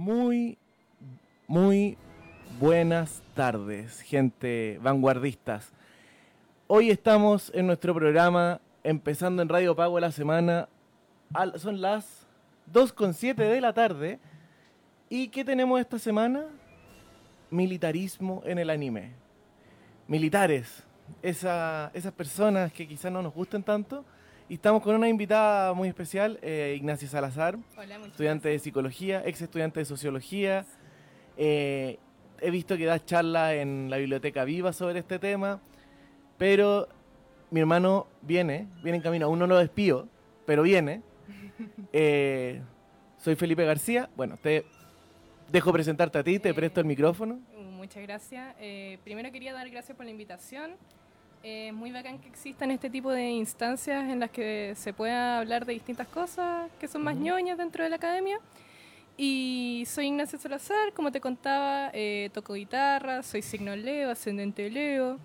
Muy, muy buenas tardes, gente vanguardistas. Hoy estamos en nuestro programa empezando en Radio Pago la semana. son las 2.7 de la tarde. ¿Y qué tenemos esta semana? Militarismo en el anime. Militares. Esa- esas personas que quizás no nos gusten tanto. Y estamos con una invitada muy especial, eh, Ignacia Salazar Hola, estudiante de psicología, ex estudiante de sociología. Eh, he visto que da charlas en la biblioteca viva sobre este tema, pero mi hermano viene, viene en camino, aún no lo despido, pero viene. Eh, soy Felipe García. Bueno, te dejo presentarte a ti, te presto el micrófono. Uh, Muchas gracias. Primero quería dar gracias por la invitación. Eh, Es muy bacán que existan este tipo de instancias en las que se pueda hablar de distintas cosas que son más Ujú. ñoñas dentro de la academia. Y soy Ignacio Salazar, como te contaba, eh, toco guitarra, soy signo Leo, ascendente Leo.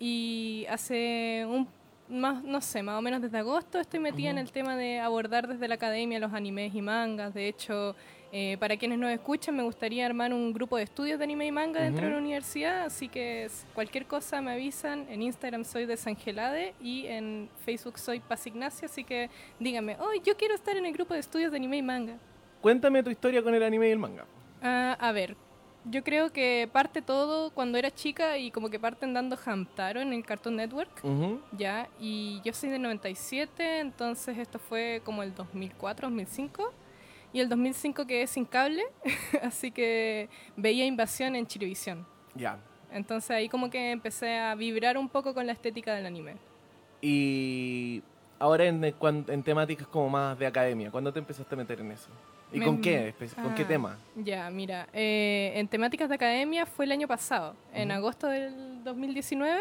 Y hace un, más, no sé, más o menos desde agosto estoy metida en Ujú. el tema de abordar desde la academia los animes y mangas. De hecho, eh, para quienes nos escuchan, me gustaría armar un grupo de estudios de anime y manga dentro de la universidad, así que cualquier cosa me avisan. En Instagram soy Desangelade y en Facebook soy Paz Ignacia, así que díganme, oh, yo quiero estar en el grupo de estudios de anime y manga. Cuéntame tu historia con el anime y el manga. Ah, a ver, yo creo que parte todo cuando era chica y como que parten dando Hamtaro en el Cartoon Network. Ya, y yo soy del 97, entonces esto fue como el 2004, 2005. Y el 2005 quedé sin cable, así que veía Invasión en Chilevisión. Ya. Entonces ahí como que empecé a vibrar un poco con la estética del anime. Y ahora en, en temáticas como más de academia, ¿cuándo te empezaste a meter en eso? ¿Y Me- con qué? espe- ¿Con qué Ah, tema? Ya, mira, eh, en temáticas de academia fue el año pasado, en agosto del 2019,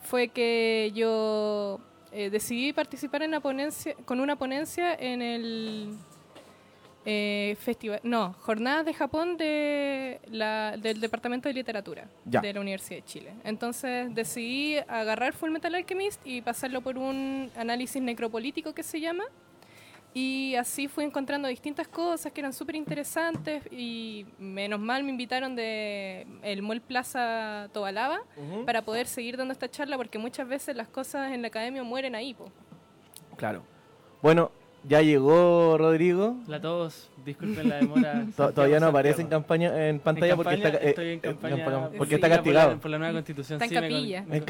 fue que yo eh, decidí participar en la ponencia, con una ponencia en el eh, festival, no, Jornadas de Japón de la, del Departamento de Literatura Ya. de la Universidad de Chile. Entonces decidí agarrar Full Metal Alchemist y pasarlo por un análisis necropolítico que se llama. Y así fui encontrando distintas cosas que eran súper interesantes y menos mal me invitaron de el Mall Plaza Tobalaba para poder seguir dando esta charla porque muchas veces las cosas en la academia mueren ahí. po. Claro. Bueno, ya llegó Rodrigo. Hola a todos, disculpen la demora. To- Todavía no aparece en campaña en pantalla En porque campaña, está, eh, estoy en eh, campaña, porque política está por castigado. la, por la nueva constitución. Está en sí, me me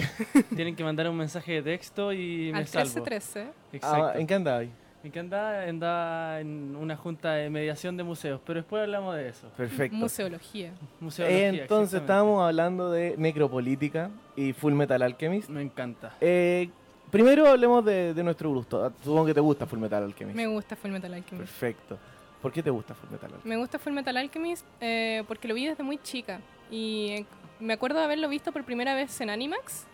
tienen que mandar un mensaje de texto y me Al salvo. 13-13. Exacto. Ah, ¿En qué anda ahí? ¿En qué andaba? Andaba en una junta de mediación de museos, pero después hablamos de eso. Perfecto. Museología. Museología, Entonces estábamos hablando de necropolítica y Full Metal Alchemist. Me encanta. Eh, primero hablemos de, de nuestro gusto. Supongo que te gusta Full Metal Alchemist. Me gusta Full Metal Alchemist. Perfecto. ¿Por qué te gusta Full Metal Alchemist? Me gusta Full Metal Alchemist eh, porque lo vi desde muy chica y eh, me acuerdo de haberlo visto por primera vez en Animax.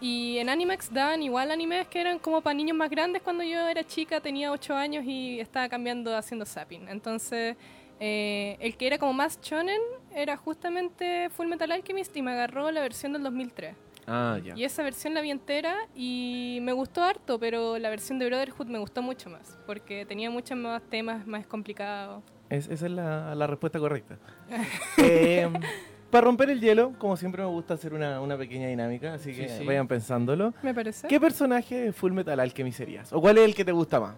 Y en Animax daban igual animes que eran como para niños más grandes cuando yo era chica, tenía 8 años y estaba cambiando haciendo zapping. Entonces, eh, el que era como más shonen era justamente Full Metal Alchemist y me agarró la versión del 2003. Ah, ya. Y esa versión la vi entera y me gustó harto, pero la versión de Brotherhood me gustó mucho más, porque tenía muchos más temas más complicados. Es- esa es la, la respuesta correcta. Eh, para romper el hielo, como siempre me gusta hacer una, una pequeña dinámica, así que Sí, sí. vayan pensándolo. Me parece. ¿Qué personaje de Full Metal Alchemist serías? ¿O cuál es el que te gusta más?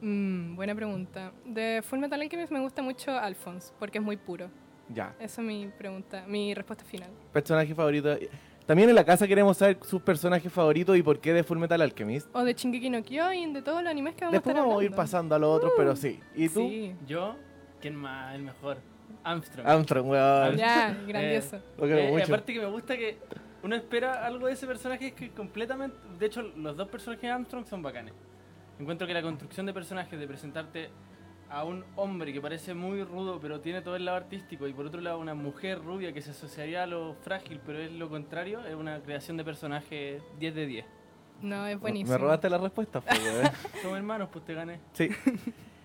Mm, buena pregunta. De Full Metal Alchemist me gusta mucho Alphonse, porque es muy puro. Ya. Esa es mi pregunta, mi respuesta final. Personaje favorito. También en la casa queremos saber sus personajes favoritos y por qué de Full Metal Alchemist. O de Shingeki no Kyojin, de todos los animes que vamos Después a estar vamos a ir pasando a los otros, pero sí. ¿Y tú? Sí. Yo, ¿quién más? El mejor. Armstrong. Armstrong, weón. Ya, grandioso. Eh, y mucho. aparte que me gusta que uno espera algo de ese personaje es que completamente... De hecho, los dos personajes de Armstrong son bacanes. Encuentro que la construcción de personajes, de presentarte a un hombre que parece muy rudo pero tiene todo el lado artístico y por otro lado una mujer rubia que se asociaría a lo frágil pero es lo contrario, es una creación de personaje 10 de 10. No, es buenísimo. Me robaste la respuesta. Somos hermanos, pues te gané. Sí.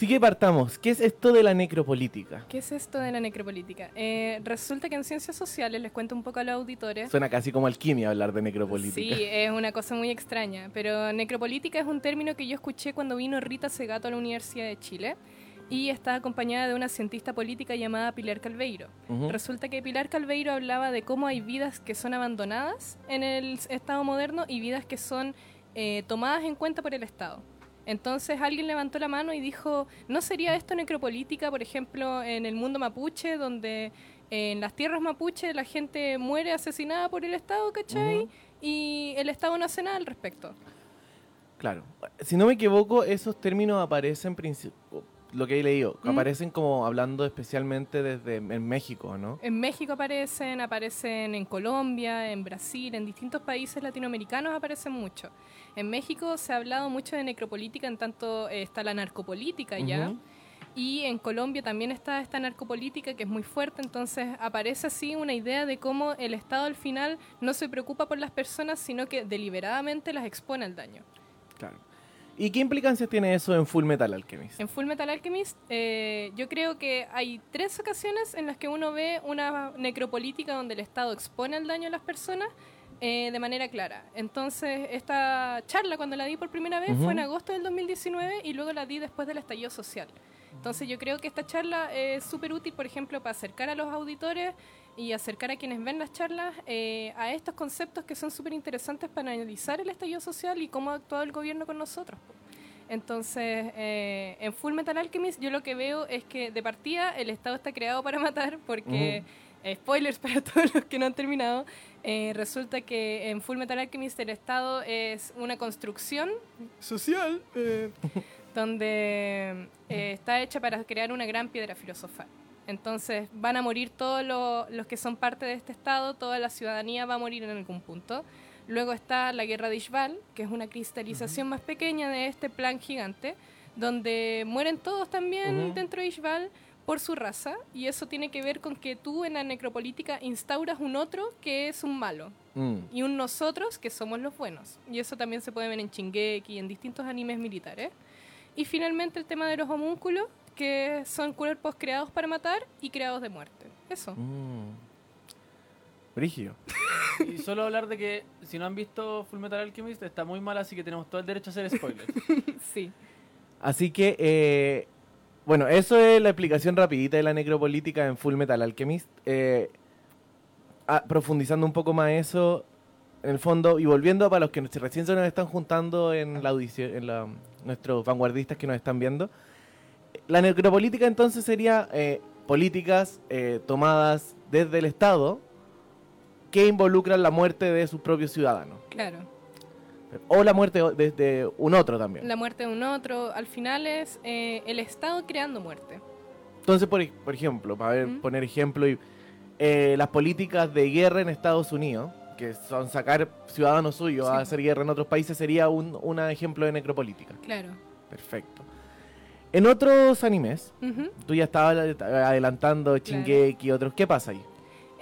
Sí que partamos. ¿Qué es esto de la necropolítica? ¿Qué es esto de la necropolítica? Eh, resulta que en ciencias sociales, les cuento un poco a los auditores, Suena casi como alquimia hablar de necropolítica. Sí, es una cosa muy extraña, pero necropolítica es un término que yo escuché cuando vino Rita Segato a la Universidad de Chile y está acompañada de una cientista política llamada Pilar Calveiro. Ujú. Resulta que Pilar Calveiro hablaba de cómo hay vidas que son abandonadas en el Estado moderno y vidas que son eh, tomadas en cuenta por el Estado. Entonces alguien levantó la mano y dijo, ¿no sería esto necropolítica, por ejemplo, en el mundo mapuche, donde en las tierras mapuche la gente muere asesinada por el Estado, ¿cachai? Y el Estado no hace nada al respecto. Claro. Si no me equivoco, esos términos aparecen, lo que he leído, Mm. aparecen como hablando especialmente desde en México, ¿no? En México aparecen, aparecen en Colombia, en Brasil, en distintos países latinoamericanos aparecen mucho. En México se ha hablado mucho de necropolítica, en tanto eh, está la narcopolítica ya. Ujú. Y en Colombia también está esta narcopolítica que es muy fuerte, entonces aparece así una idea de cómo el Estado al final no se preocupa por las personas, sino que deliberadamente las expone al daño. Claro. ¿Y qué implicancias tiene eso en Full Metal Alchemist? En Full Metal Alchemist, eh, yo creo que hay tres ocasiones en las que uno ve una necropolítica donde el Estado expone el daño a las personas eh, de manera clara. Entonces, esta charla, cuando la di por primera vez, Ujú. fue en agosto del 2019 y luego la di después del estallido social. Entonces, yo creo que esta charla es súper útil, por ejemplo, para acercar a los auditores y acercar a quienes ven las charlas eh, a estos conceptos que son súper interesantes para analizar el estallido social y cómo ha actuado el gobierno con nosotros. Entonces, eh, en Full Metal Alchemist yo lo que veo es que de partida el Estado está creado para matar porque, spoilers para todos los que no han terminado, eh, resulta que en Full Metal Alchemist el Estado es una construcción social eh, donde eh, está hecha para crear una gran piedra filosofal. Entonces van a morir todos lo- los que son parte de este Estado, toda la ciudadanía va a morir en algún punto. Luego está la guerra de Ishval, que es una cristalización más pequeña de este plan gigante, donde mueren todos también dentro de Ishval por su raza, y eso tiene que ver con que tú en la necropolítica instauras un otro que es un malo, Mm. y un nosotros que somos los buenos. Y eso también se puede ver en Shingeki y en distintos animes militares. Y finalmente el tema de los homúnculos, que son cuerpos creados para matar y creados de muerte. Eso. Mm. Brígido. Y solo hablar de que si no han visto Full Metal Alchemist está muy mal, así que tenemos todo el derecho a hacer spoilers. Sí. Así que, eh, bueno, eso es la explicación rapidita de la necropolítica en Full Metal Alchemist. Eh, ah, profundizando un poco más eso, en el fondo, y volviendo para los que recién se nos están juntando en la audición, en la, nuestros vanguardistas que nos están viendo, la necropolítica entonces sería eh, políticas eh, tomadas desde el Estado que involucran la muerte de sus propios ciudadanos. Claro. O la muerte desde un otro también. La muerte de un otro, al final es eh, el Estado creando muerte. Entonces, por, por ejemplo, para ver- poner ejemplo, eh, las políticas de guerra en Estados Unidos, que son sacar ciudadanos suyos Sí. a hacer guerra en otros países, sería un, un ejemplo de necropolítica. Claro. Perfecto. En otros animes, Ujú. tú ya estabas adelantando Shingeki y otros, ¿qué pasa ahí?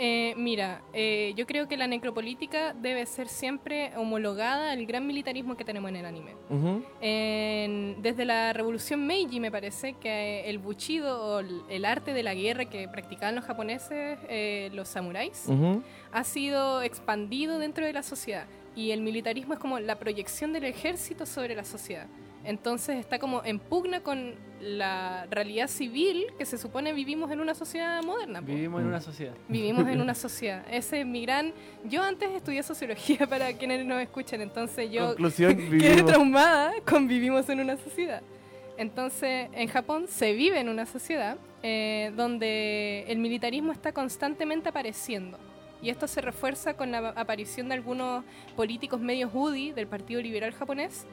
Eh, mira, eh, yo creo que la necropolítica debe ser siempre homologada al gran militarismo que tenemos en el anime. Ujú, En- desde la revolución Meiji me parece que el buchido o el, arte de la guerra que practicaban los japoneses, eh, los samuráis, ujú. ha sido expandido dentro de la sociedad y el militarismo es como la proyección del ejército sobre la sociedad. Entonces está como en pugna con la realidad civil que se supone vivimos en una sociedad moderna. po. Vivimos en una sociedad. Vivimos en una sociedad. Ese es mi gran... Yo antes estudié sociología para quienes nos escuchan, entonces yo Conclusión, quedé vivimos. traumada con vivimos en una sociedad. Entonces, en Japón se vive en una sociedad eh, donde el militarismo está constantemente apareciendo. Y esto se refuerza con la aparición de algunos políticos medios UDI del Partido Liberal Japonés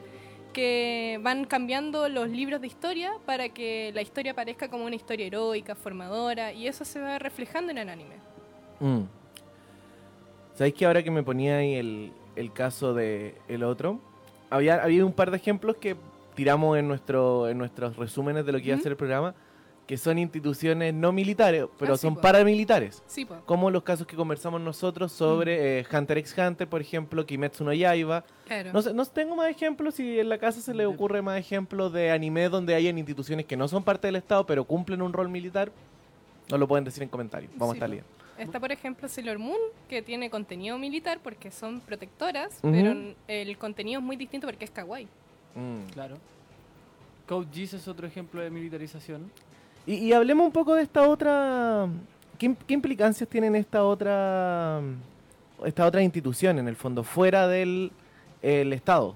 que van cambiando los libros de historia para que la historia parezca como una historia heroica, formadora, y eso se va reflejando en el anime. Mm. ¿Sabéis que ahora que me ponía ahí el, el caso de el otro, había, había un par de ejemplos que tiramos en, nuestro, en nuestros resúmenes de lo que iba a ser el programa, que son instituciones no militares, pero Ah, sí, son po. paramilitares. Sí, pues, Como los casos que conversamos nosotros sobre eh, Hunter x Hunter, por ejemplo, Kimetsu no Yaiba. claro. No, sé, no tengo más ejemplos, si en la casa se le ocurre más ejemplos de anime donde hayan instituciones que no son parte del Estado, pero cumplen un rol militar, nos lo pueden decir en comentarios. Vamos Sí, a estar po. leyendo. Está, por ejemplo, Sailor Moon, que tiene contenido militar porque son protectoras, pero el contenido es muy distinto porque es kawaii. Mm. Claro. Code Geass es otro ejemplo de militarización. Y, y hablemos un poco de esta otra... ¿Qué, im- qué implicancias tienen esta otra... Esta otra institución, en el fondo, fuera del el Estado?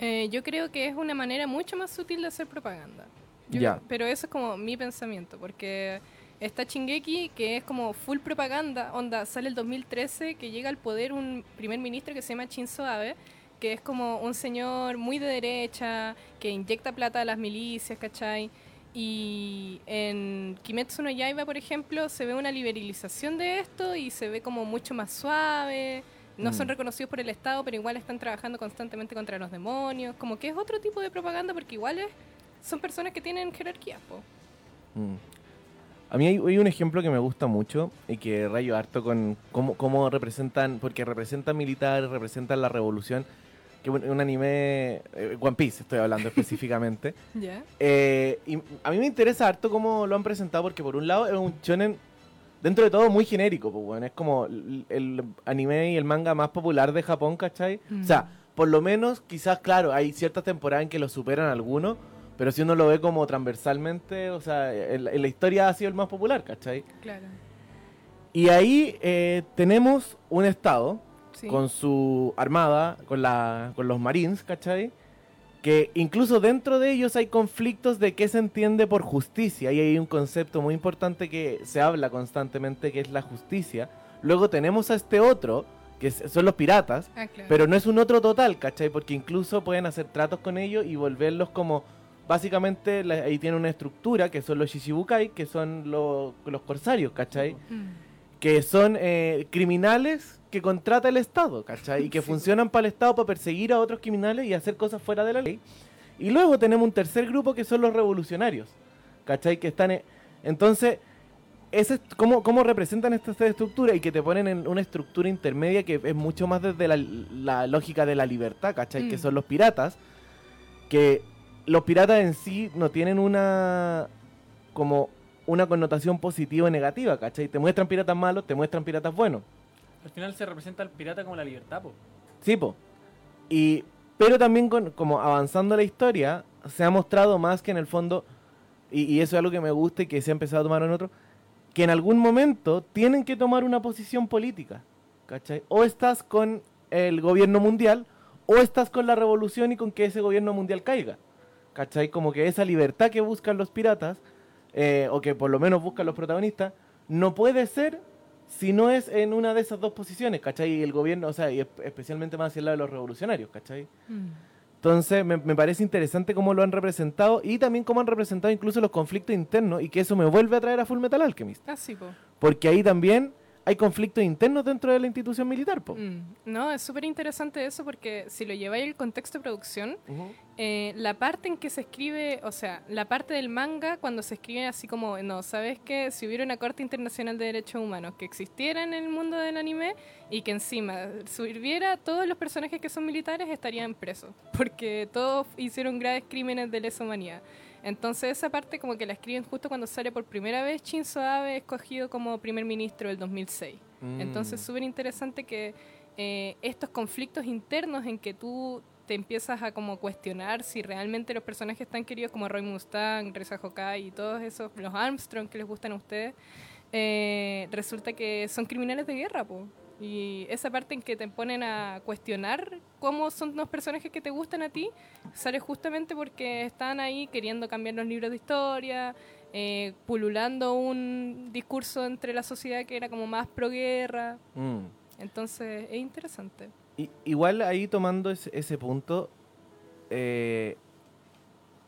Eh, yo creo que es una manera mucho más sutil de hacer propaganda. Yo-. Pero eso es como mi pensamiento, porque está Chingeki, que es como full propaganda, onda, sale el 2013, que llega al poder un primer ministro que se llama Shinzo Abe, que es como un señor muy de derecha, que inyecta plata a las milicias, ¿cachai? Y en Kimetsu no Yaiba, por ejemplo, se ve una liberalización de esto y se ve como mucho más suave. No son Mm. reconocidos por el Estado, pero igual están trabajando constantemente contra los demonios. Como que es otro tipo de propaganda porque igual es- son personas que tienen jerarquía. po. Mm. A mí hay, hay un ejemplo que me gusta mucho y que rayo harto con cómo, cómo representan, porque representan militares, representan la revolución, que un, un anime, eh, One Piece estoy hablando específicamente. ¿Ya? Eh, y a mí me interesa harto cómo lo han presentado porque por un lado es un shonen dentro de todo muy genérico, pues bueno, es como el, el anime y el manga más popular de Japón, ¿cachai? Mm. O sea, por lo menos quizás, claro, hay ciertas temporadas en que lo superan algunos, pero si uno lo ve como transversalmente, o sea, en, la- en la historia ha sido el más popular, ¿cachai? Claro. Y ahí eh, tenemos un estado Sí. con su armada, con, la, con los marines, ¿cachai? Que incluso dentro de ellos hay conflictos de qué se entiende por justicia. Y hay un concepto muy importante que se habla constantemente, que es la justicia. Luego tenemos a este otro, que son los piratas, Ah, claro. pero no es un otro total, ¿cachai? Porque incluso pueden hacer tratos con ellos y volverlos como... Básicamente la- ahí tiene una estructura, que son los Shishibukai, que son lo- los corsarios, ¿cachai? Mm. que son eh, criminales que contrata el Estado, ¿cachai? Y que Sí. funcionan para el Estado para perseguir a otros criminales y hacer cosas fuera de la ley. Y luego tenemos un tercer grupo que son los revolucionarios, ¿cachai? Que están... en- Entonces, ese es cómo, cómo representan estas tres estructuras y que te ponen en una estructura intermedia que es mucho más desde la, la lógica de la libertad, ¿cachai? Que Mm. son los piratas, que los piratas en sí no tienen una como una connotación positiva o negativa, ¿cachai? Te muestran piratas malos, te muestran piratas buenos. Al final se representa al pirata como la libertad, po. Sí, po. Y, pero también con, como avanzando la historia, se ha mostrado más que en el fondo, y, y eso es algo que me gusta y que se ha empezado a tomar en otro, que en algún momento tienen que tomar una posición política, ¿cachai? O estás con el gobierno mundial, o estás con la revolución y con que ese gobierno mundial caiga, ¿cachai? Como que esa libertad que buscan los piratas, eh, o que por lo menos buscan los protagonistas, no puede ser si no es en una de esas dos posiciones, ¿cachai? Y el gobierno, o sea, y espe- especialmente más hacia el lado de los revolucionarios, ¿cachai? Mm. Entonces, me, me parece interesante cómo lo han representado y también cómo han representado incluso los conflictos internos y que eso me vuelve a traer a Full Metal Alchemist. Ah, sí, po. Porque ahí también hay conflictos internos dentro de la institución militar, po. Mm. No, es súper interesante eso porque si lo lleváis al contexto de producción, eh, la parte en que se escribe, o sea, la parte del manga cuando se escribe así como, no, ¿sabes qué? Si hubiera una Corte Internacional de Derechos Humanos que existiera en el mundo del anime y que encima sirviera, todos los personajes que son militares estarían presos, porque todos hicieron graves crímenes de lesa humanidad. Entonces esa parte como que la escriben justo cuando sale por primera vez Shinzo Abe escogido como primer ministro del 2006. Mm. Entonces, súper interesante que eh, estos conflictos internos en que tú te empiezas a como cuestionar si realmente los personajes tan queridos como Roy Mustang, Reza Hokai y todos esos, los Armstrong que les gustan a ustedes, eh, resulta que son criminales de guerra, po. Y esa parte en que te ponen a cuestionar cómo son los personajes que te gustan a ti, sale justamente porque están ahí queriendo cambiar los libros de historia, eh, pululando un discurso entre la sociedad que era como más pro guerra. Mm. Entonces es interesante. I- igual ahí tomando ese, ese punto, eh,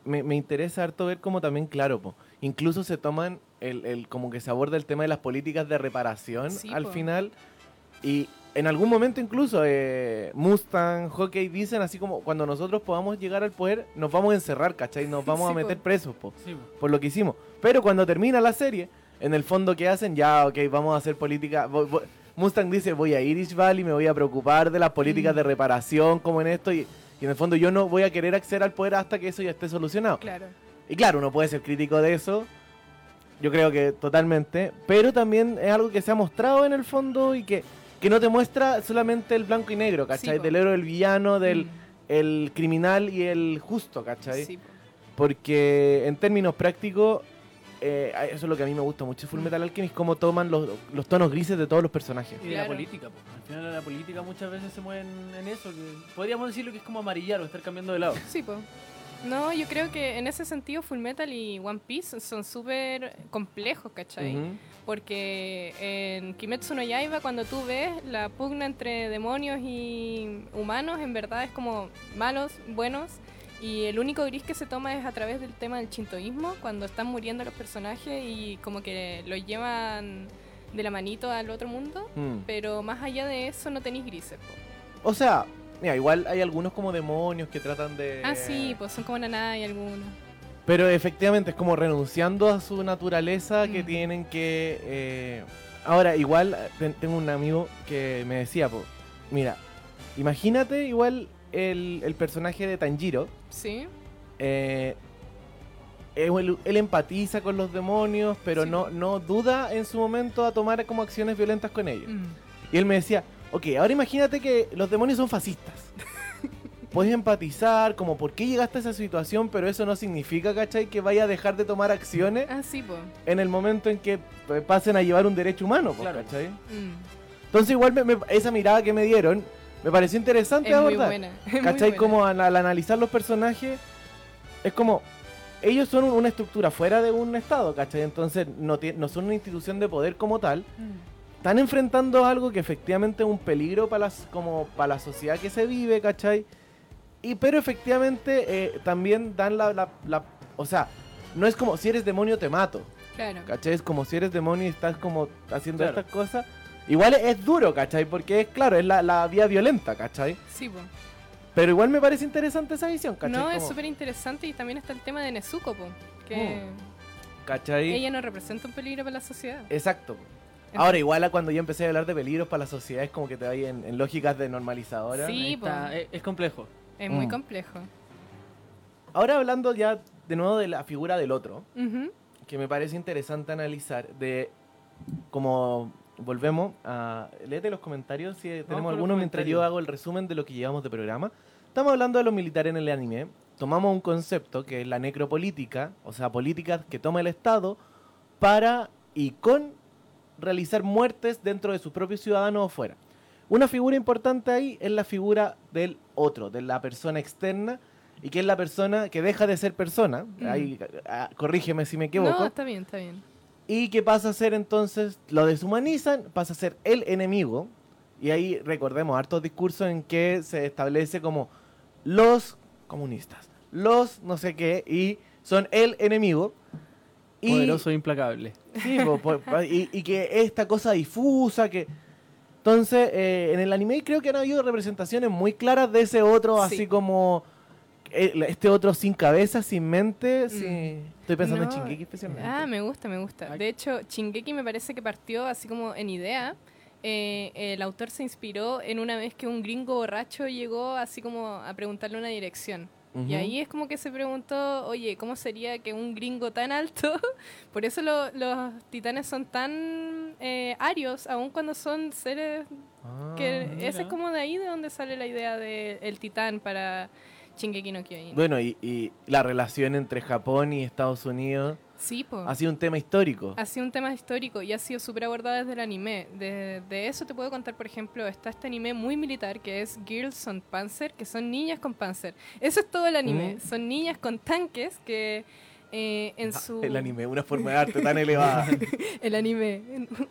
me, me interesa harto ver cómo también, claro, po, incluso se toman el, el- como que se aborda el tema de las políticas de reparación Sí, al po. final. Y en algún momento incluso eh, Mustang, Hockey dicen así como cuando nosotros podamos llegar al poder nos vamos a encerrar, ¿cachai? Nos vamos Sí, a meter po. presos, po, Sí, po. por lo que hicimos. Pero cuando termina la serie, en el fondo ¿qué hacen? Ya, ok, vamos a hacer política. Mustang dice, voy a Irish Valley, me voy a preocupar de las políticas Mm. de reparación, como en esto, y, y en el fondo yo no voy a querer acceder al poder hasta que eso ya esté solucionado. Claro. Y claro, uno puede ser crítico de eso, yo creo que totalmente, pero también es algo que se ha mostrado en el fondo y que, que no te muestra solamente el blanco y negro, ¿cachai? del héroe, el villano, del Mm. el criminal y el justo, ¿cachai? Sí, po. Porque en términos prácticos, eh, eso es lo que a mí me gusta mucho. Full Metal Alchemist, cómo toman los, los tonos grises de todos los personajes. Y de la política, po. al final la política muchas veces se mueve en, en eso, que podríamos decirlo que es como amarillar o estar cambiando de lado. Sí, pues. No, yo creo que en ese sentido Full Metal y One Piece son súper complejos, ¿cachai? Ujú. Porque en Kimetsu no Yaiba, cuando tú ves la pugna entre demonios y humanos, en verdad es como malos, buenos. Y el único gris que se toma es a través del tema del chintoísmo, cuando están muriendo los personajes y como que los llevan de la manito al otro mundo. Mm. Pero más allá de eso no tenéis grises. po. O sea, mira, igual hay algunos como demonios que tratan de... Ah, sí, pues son como Naná y algunos. Pero efectivamente es como renunciando a su naturaleza que Mm. tienen que... eh, Ahora, igual ten- tengo un amigo que me decía, po, mira, imagínate igual el, el personaje de Tanjiro. Sí. eh, él, él empatiza con los demonios, pero Sí. no, no duda en su momento a tomar como acciones violentas con ellos. Mm. Y él me decía, ok, ahora imagínate que los demonios son fascistas. Puedes empatizar, como por qué llegaste a esa situación, pero eso no significa, ¿cachai? Que vaya a dejar de tomar acciones Ah, sí, pues. en el momento en que eh, pasen a llevar un derecho humano, po, Claro. ¿cachai? Mm. Entonces igual me- me- esa mirada que me dieron me pareció interesante Es muy buena. es muy ¿Cachai? buena. Como al, al analizar los personajes, es como, ellos son una estructura fuera de un estado, ¿cachai? Entonces no, no son una institución de poder como tal, Mm. Están enfrentando algo que efectivamente es un peligro para las, como para la sociedad que se vive, ¿cachai? Y pero efectivamente eh, también dan la, la- la- O sea, no es como si eres demonio te mato, Claro. ¿cachai? Es como si eres demonio y estás como haciendo Claro. estas cosas. Igual es, es duro, ¿cachai? Porque es claro, es la, la vía violenta, ¿cachai? Sí, pues. Pero igual me parece interesante esa visión, ¿cachai? No, es súper interesante y también está el tema de Nezuko, po, que ¿Cachai? ella no representa un peligro para la sociedad. Exacto. Ahora, igual a cuando yo empecé a hablar de peligros para la sociedad es como que te vayas en, en lógicas de normalizadora. Sí. Está, es, es complejo. Es muy Mm. complejo. Ahora hablando ya de nuevo de la figura del otro, que me parece interesante analizar de como volvemos a léete los comentarios si tenemos algunos mientras yo hago el resumen de lo que llevamos de programa. Estamos hablando de los militares en el anime. Tomamos un concepto que es la necropolítica, o sea, políticas que toma el Estado para y con realizar muertes dentro de sus propios ciudadanos o fuera. Una figura importante ahí es la figura del otro, de la persona externa, y que es la persona que deja de ser persona. Mm. Ahí, ah, corrígeme si me equivoco. No, está bien, está bien. Y que pasa a ser entonces, lo deshumanizan, pasa a ser el enemigo. Y ahí recordemos hartos discursos en que se establece como los comunistas, los no sé qué, y son el enemigo. Y, Poderoso e implacable. sí, po, po, pa- y, y que esta cosa difusa, que... Entonces, eh, en el anime creo que han habido representaciones muy claras de ese otro, Sí. así como eh, este otro sin cabeza, sin mente. sin- Estoy pensando Mm. No. en Shingeki especialmente. Ah, me gusta, me gusta. De hecho, Chingeki me parece que partió así como en idea. Eh, el autor se inspiró en una vez que un gringo borracho llegó así como a preguntarle una dirección. Y ahí es como que se preguntó, oye, ¿cómo sería que un gringo tan alto? Por eso lo- los titanes son tan eh, arios, aun cuando son seres que Ah, ese es como de ahí de donde sale la idea del titán para Shingeki no Kyojin. Bueno, y, y la relación entre Japón y Estados Unidos sí, po. ha sido un tema histórico. Ha sido un tema histórico y ha sido súper abordado desde el anime. De, de eso te puedo contar, por ejemplo, está este anime muy militar que es Girls on Panzer, que son niñas con panzer. Eso es todo el anime. Mm. Son niñas con tanques que eh, en Ah, su... El anime, una forma de arte tan elevada. el anime,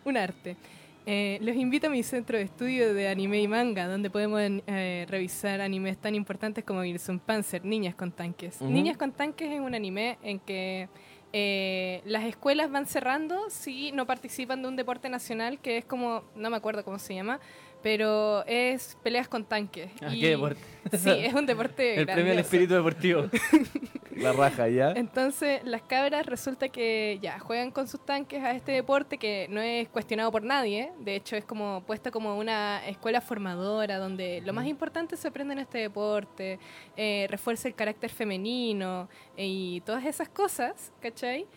un arte. Eh, los invito a mi centro de estudio de anime y manga, donde podemos eh, revisar animes tan importantes como Gilson Panzer, Niñas con Tanques. Niñas con Tanques es un anime en que eh, las escuelas van cerrando si no participan de un deporte nacional que es como, no me acuerdo cómo se llama, pero es peleas con tanques. Ah, Y- qué deporte. Sí, es un deporte El premio al espíritu deportivo. La raja, ¿ya? Entonces, las cabras resulta que ya juegan con sus tanques a este deporte que no es cuestionado por nadie. De hecho, es como puesta como una escuela formadora donde lo más importante se aprende en este deporte, eh, refuerza el carácter femenino eh, y todas esas cosas, ¿cachai?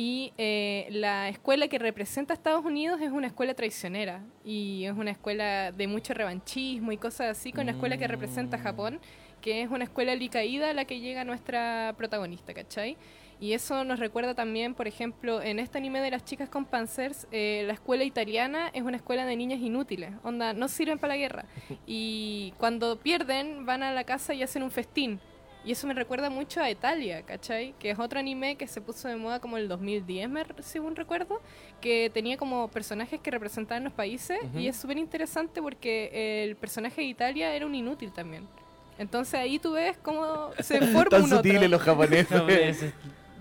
Y eh, la escuela que representa a Estados Unidos es una escuela traicionera y es una escuela de mucho revanchismo y cosas así, con la escuela que representa a Japón, que es una escuela alicaída a la que llega nuestra protagonista, ¿cachai? Y eso nos recuerda también, por ejemplo, en este anime de las chicas con Panzers, eh, la escuela italiana es una escuela de niñas inútiles, onda, no sirven para la guerra. Y cuando pierden, van a la casa y hacen un festín. Y eso me recuerda mucho a Italia, ¿cachai? Que es otro anime que se puso de moda como el 2010, me- según recuerdo, que tenía como personajes que representaban los países Ujú. y es súper interesante porque el personaje de Italia era un inútil también. Entonces ahí tú ves cómo se forma Tan un otro. sutiles los japoneses.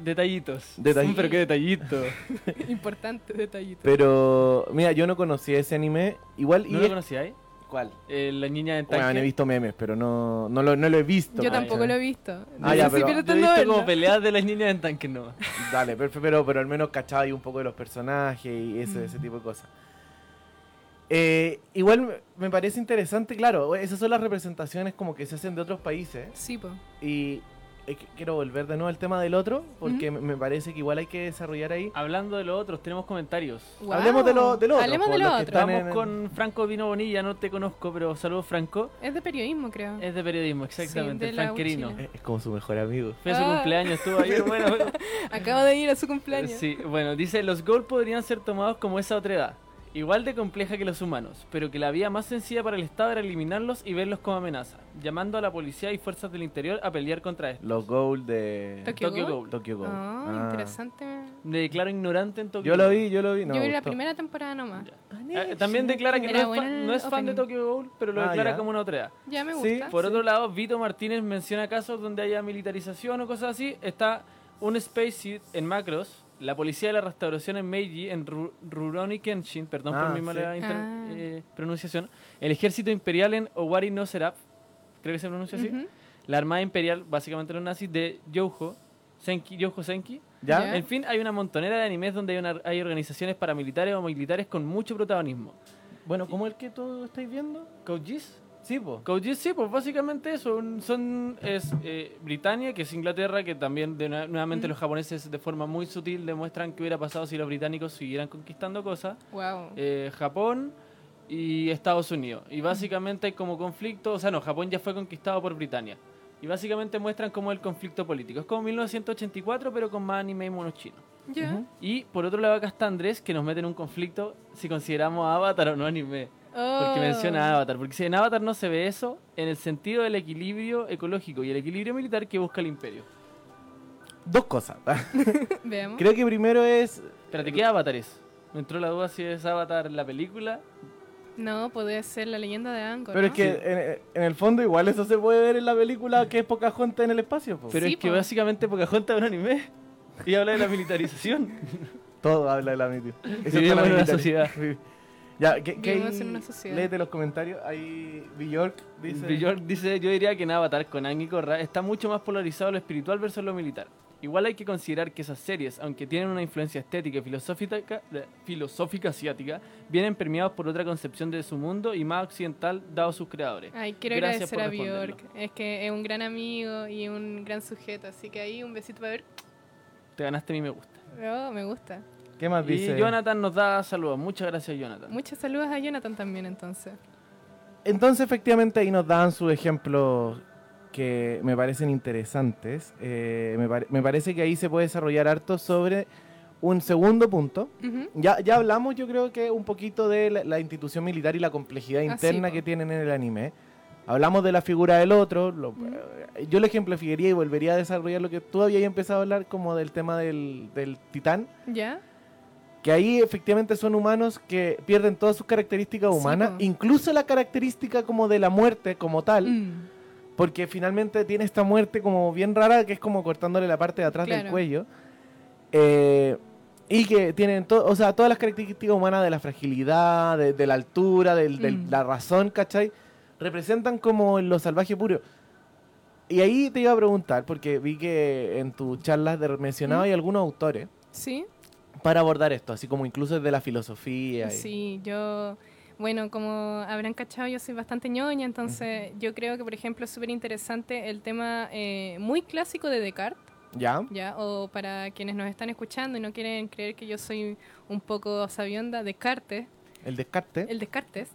Detallitos. Detallitos. Pero qué detallito. Importante detallito. Pero, mira, yo no conocía ese anime. Igual, y ¿No es- lo conocíais? ¿Cuál? Eh, la niña de tanque. Bueno, he visto memes, pero no, no, lo, no lo he visto. Yo ¿cachai? tampoco lo he visto. Ah, ya, pero- Yo he visto como peleas de las niñas en tanque, no. Dale, pero, pero, pero al menos cachaba ahí un poco de los personajes y ese, Mm. ese tipo de cosas. Eh, igual me- parece interesante, claro, esas son las representaciones como que se hacen de otros países. Sí, po. Y quiero volver de nuevo al tema del otro, porque me- me parece que igual hay que desarrollar ahí. Hablando de los otros, tenemos comentarios. Hablemos de lo- de lo otro, Hablemos de los lo que otro. en- con Franco Vino Bonilla, no te conozco, pero saludos Franco. Es de periodismo, creo. Es de periodismo, exactamente, la franquerino. Es, es como su mejor amigo. Fue su Ah. cumpleaños, estuvo ayer, bueno. Acabo de ir a su cumpleaños. Sí, bueno, dice, los Gold podrían ser tomados como esa otra edad, igual de compleja que los humanos, pero que la vía más sencilla para el Estado era eliminarlos y verlos como amenaza, llamando a la policía y fuerzas del interior a pelear contra esto. Los gold de Tokyo. Ghoul. Tokyo Ghoul. Ah, Ah. interesante. Me declaro ignorante en Tokyo Yo lo vi, yo lo vi. no Yo vi la primera temporada nomás. Eh, también declara que no es, fan, no es fan de. Tokyo Ghoul, pero lo Ah, declara ya. como una otra edad. Ya me Sí, gusta. Por Sí. otro lado, Vito Martínez menciona casos donde haya militarización o cosas así. Está un spacesuit en Macros, la policía de la restauración en Meiji, en Ru- Rurouni Kenshin, perdón Ah, por mi mala sí. inter- Ah. eh, pronunciación, el ejército imperial en Owari no Seraph, creo que se pronuncia así, Ujú. la armada imperial, básicamente los nazis, de Youjo, Senki, Youjo Senki. ¿Ya? Ya. En fin, hay una montonera de animes donde hay, una- hay organizaciones paramilitares o militares con mucho protagonismo. Bueno, ¿cómo el que tú estáis viendo? ¿Coaches? Sí, pues básicamente eso. un- Son, es eh, Britania, que es Inglaterra, que también de nue- nuevamente Mm. los japoneses de forma muy sutil demuestran qué hubiera pasado si los británicos siguieran conquistando cosas. Wow. Eh, Japón y Estados Unidos. Y básicamente hay como conflicto, o sea, no, Japón ya fue conquistado por Britania. Y básicamente muestran como el conflicto político. Es como 1984, pero con más anime y monos chinos. Ya. Y por otro lado acá está Andrés, que nos mete en un conflicto si consideramos a Avatar o no anime. Porque Oh. menciona Avatar. Porque si en Avatar no se ve eso, en el sentido del equilibrio ecológico y el equilibrio militar que busca el imperio. Dos cosas. Veamos. Creo que primero es. Espérate, ¿qué Avatar es? Me entró la duda si es Avatar la película. No, puede ser la leyenda de Angkor. Pero ¿no? es que en, en el fondo igual eso se puede ver en la película que es Pocahontas en el espacio. po. Pero Sí, es que po. básicamente Pocahontas es un anime. Y habla de la militarización. Todo habla de la mitad. Vivimos en una sociedad. Ya, ¿qué, qué hay? Léete los comentarios. Ahí Bjork dice. Bjork dice, yo diría que en Avatar con Aang y Korra está mucho más polarizado lo espiritual versus lo militar. Igual hay que considerar que esas series, aunque tienen una influencia estética y filosófica, filosófica asiática, vienen permeados por otra concepción de su mundo y más occidental dado sus creadores. Ay, quiero Gracias agradecer por a. Bjork. Es que es un gran amigo y un gran sujeto. Así que ahí un besito para ver. Te ganaste mi me gusta. Oh, me gusta. ¿Qué más Y dice? Jonathan nos da saludos. Muchas gracias, Jonathan. Muchos saludos a Jonathan también, entonces. Entonces, efectivamente, ahí nos dan sus ejemplos que me parecen interesantes. Eh, me, pare- me parece que ahí se puede desarrollar harto sobre un segundo punto. Ujú. Ya, ya hablamos, yo creo que un poquito de la, la institución militar y la complejidad Ah, interna sí, que tienen en el anime. Hablamos de la figura del otro. lo- eh, yo lo ejemplificaría y volvería a desarrollar lo que tú habías empezado a hablar como del tema del, del titán. ¿Ya? Que ahí efectivamente son humanos que pierden todas sus características humanas, incluso la característica como de la muerte como tal. Mm. Porque finalmente tiene esta muerte como bien rara, que es como cortándole la parte de atrás del cuello. Eh, y que tienen o sea, todas las características humanas de la fragilidad, de, de la altura, de Mm. la razón, ¿cachai? Representan como lo salvaje puro. Y ahí te iba a preguntar, porque vi que en tus charlas de mencionado ¿Mm? hay algunos autores ¿Sí? Para abordar esto, así como incluso desde la filosofía. y- Sí, yo, bueno, como habrán cachado, yo soy bastante ñoña, entonces yo creo que, por ejemplo, es súper interesante el tema eh, muy clásico de Descartes, ¿Ya? ¿ya? O para quienes nos están escuchando y no quieren creer que yo soy un poco sabionda, Descartes, El descarte. el Descartes,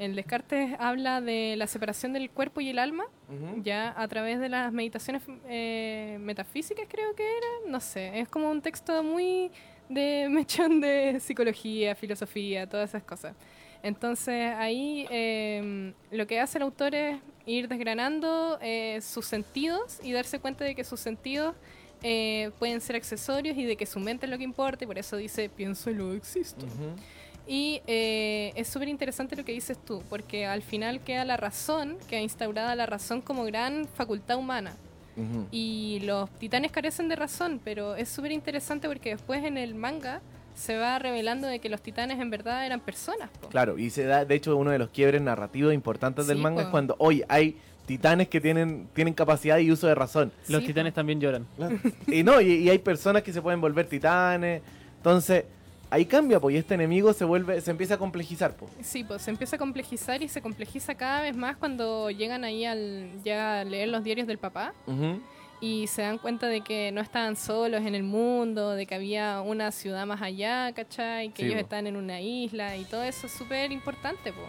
el Descartes habla de la separación del cuerpo y el alma, Ujú. ya a través de las meditaciones eh, metafísicas, creo que era. No sé, es como un texto muy de mechón de psicología, filosofía, todas esas cosas. Entonces ahí eh, lo que hace el autor es ir desgranando eh, sus sentidos y darse cuenta de que sus sentidos eh, pueden ser accesorios y de que su mente es lo que importa, y por eso dice pienso y lo existo. Ujú. Y eh, es súper interesante lo que dices tú, porque al final queda la razón, queda instaurada la razón como gran facultad humana. Y los titanes carecen de razón, pero es súper interesante porque después en el manga se va revelando de que los titanes en verdad eran personas. po. Claro, y se da, de hecho, uno de los quiebres narrativos importantes del Sí, manga po. es cuando, hoy hay titanes que tienen, tienen capacidad y uso de razón. Los Sí, titanes po. también lloran. y no, y, y hay personas que se pueden volver titanes. Entonces, ahí cambia, pues, y este enemigo se vuelve, se empieza a complejizar, pues. Sí, pues se empieza a complejizar y se complejiza cada vez más cuando llegan ahí al ya a leer los diarios del papá y se dan cuenta de que no estaban solos en el mundo, de que había una ciudad más allá, ¿cachai? Que Sí, ellos po. están en una isla y todo eso es súper importante, po.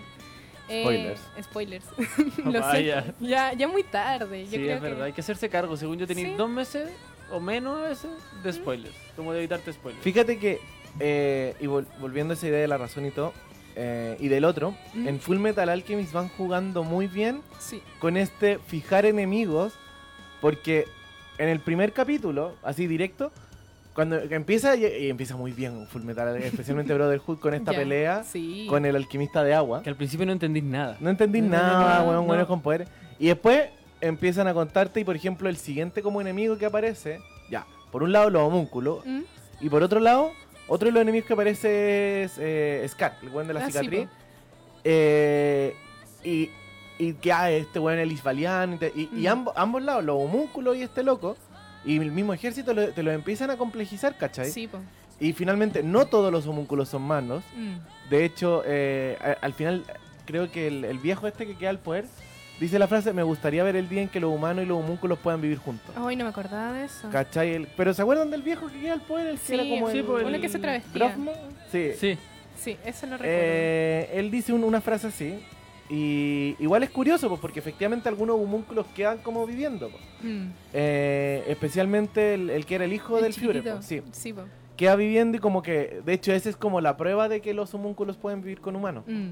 Eh, Spoilers. spoilers. Lo Vaya. siento. Ya, ya muy tarde. Yo sí, creo es verdad. Hay que... que hacerse cargo. Según yo, tenéis Sí. dos meses o menos a veces de spoilers. Como de evitarte spoilers. Fíjate que, eh, y vol- volviendo a esa idea de la razón y todo, eh, y del otro, Mm. en Full Metal Alchemist van jugando muy bien Sí. con este fijar enemigos, porque en el primer capítulo, así directo, cuando empieza, y, y empieza muy bien Full Metal, especialmente Brotherhood con esta pelea Sí. con el alquimista de agua. Que al principio no entendís nada. No entendí No, no, nada, no, weón, no. buenos con poderes. Y después empiezan a contarte, y por ejemplo, el siguiente como enemigo que aparece, ya, por un lado los homúnculos, Mm, y por otro lado, otro de los enemigos que aparece es eh, Scar, el weón de la Ah, cicatriz. Eh, y, y que ah, este weón el Isvalian. Y, Mm. ambos, lados, los homúnculos y este loco, y el mismo ejército lo- te lo empiezan a complejizar, ¿cachai? Sí, po. Y finalmente, no todos los homúnculos son malos. Mm. De hecho, eh, a- al final, creo que el, el viejo este que queda al poder dice la frase: Me gustaría ver el día en que los humanos y los homúnculos puedan vivir juntos. Ay, no me acordaba de eso. ¿Cachai? El- Pero ¿se acuerdan del viejo que queda al poder? El que Sí, era como sí, el- pues, Uno que se travestía. Sí. Sí. Sí, eso lo recuerdo. Eh, él dice un- una frase así. Y igual es curioso, pues, porque efectivamente algunos homúnculos quedan como viviendo. pues. Mm. Eh, especialmente el, el que era el hijo El del Führer. chiquitito. pues, sí. Sí, po. Queda viviendo y como que, de hecho, esa es como la prueba de que los homúnculos pueden vivir con humanos. Mm.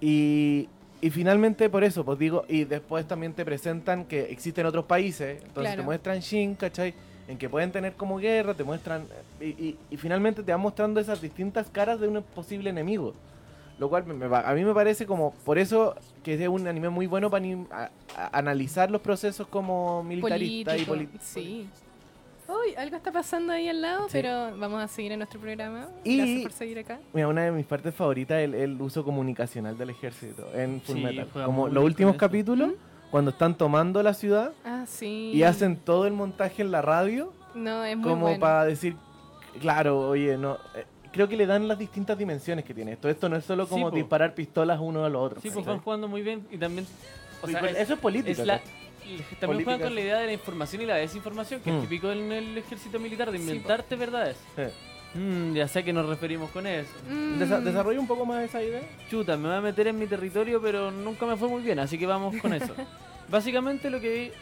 Y, y finalmente por eso, pues digo, y después también te presentan que existen otros países, entonces Claro. te muestran Shin, ¿cachai? En que pueden tener como guerra, te muestran, y, y- y finalmente te van mostrando esas distintas caras de un posible enemigo. Lo cual me- me a mí me parece como, por eso que es un anime muy bueno para anim- a- a- analizar los procesos como militarista y Político, político. Sí. Uy, algo está pasando ahí al lado, Sí. pero vamos a seguir en nuestro programa. Y- Gracias por seguir acá. Mira, una de mis partes favoritas es el, el uso comunicacional del ejército en Full Sí, Metal. Como los últimos capítulos, cuando están tomando la ciudad Ah, sí. y hacen todo el montaje en la radio No, es muy como bueno. para decir, claro, oye, no... eh, creo que le dan las distintas dimensiones que tiene esto. Esto no es solo como disparar pistolas uno a los otros. Sí, pues van jugando muy bien y también. O sea, pues, es- eso es política. es la- ¿cachai? También juegan con la idea de la información y la desinformación, que Mm. es típico en el ejército militar, de Sí, inventarte verdades. Sí. Mm, ya sé a qué nos referimos con eso. Mm. Desa- ¿Desarrolla un poco más esa idea? Chuta, me voy a meter en mi territorio, pero nunca me fue muy bien, así que vamos con eso. Básicamente lo que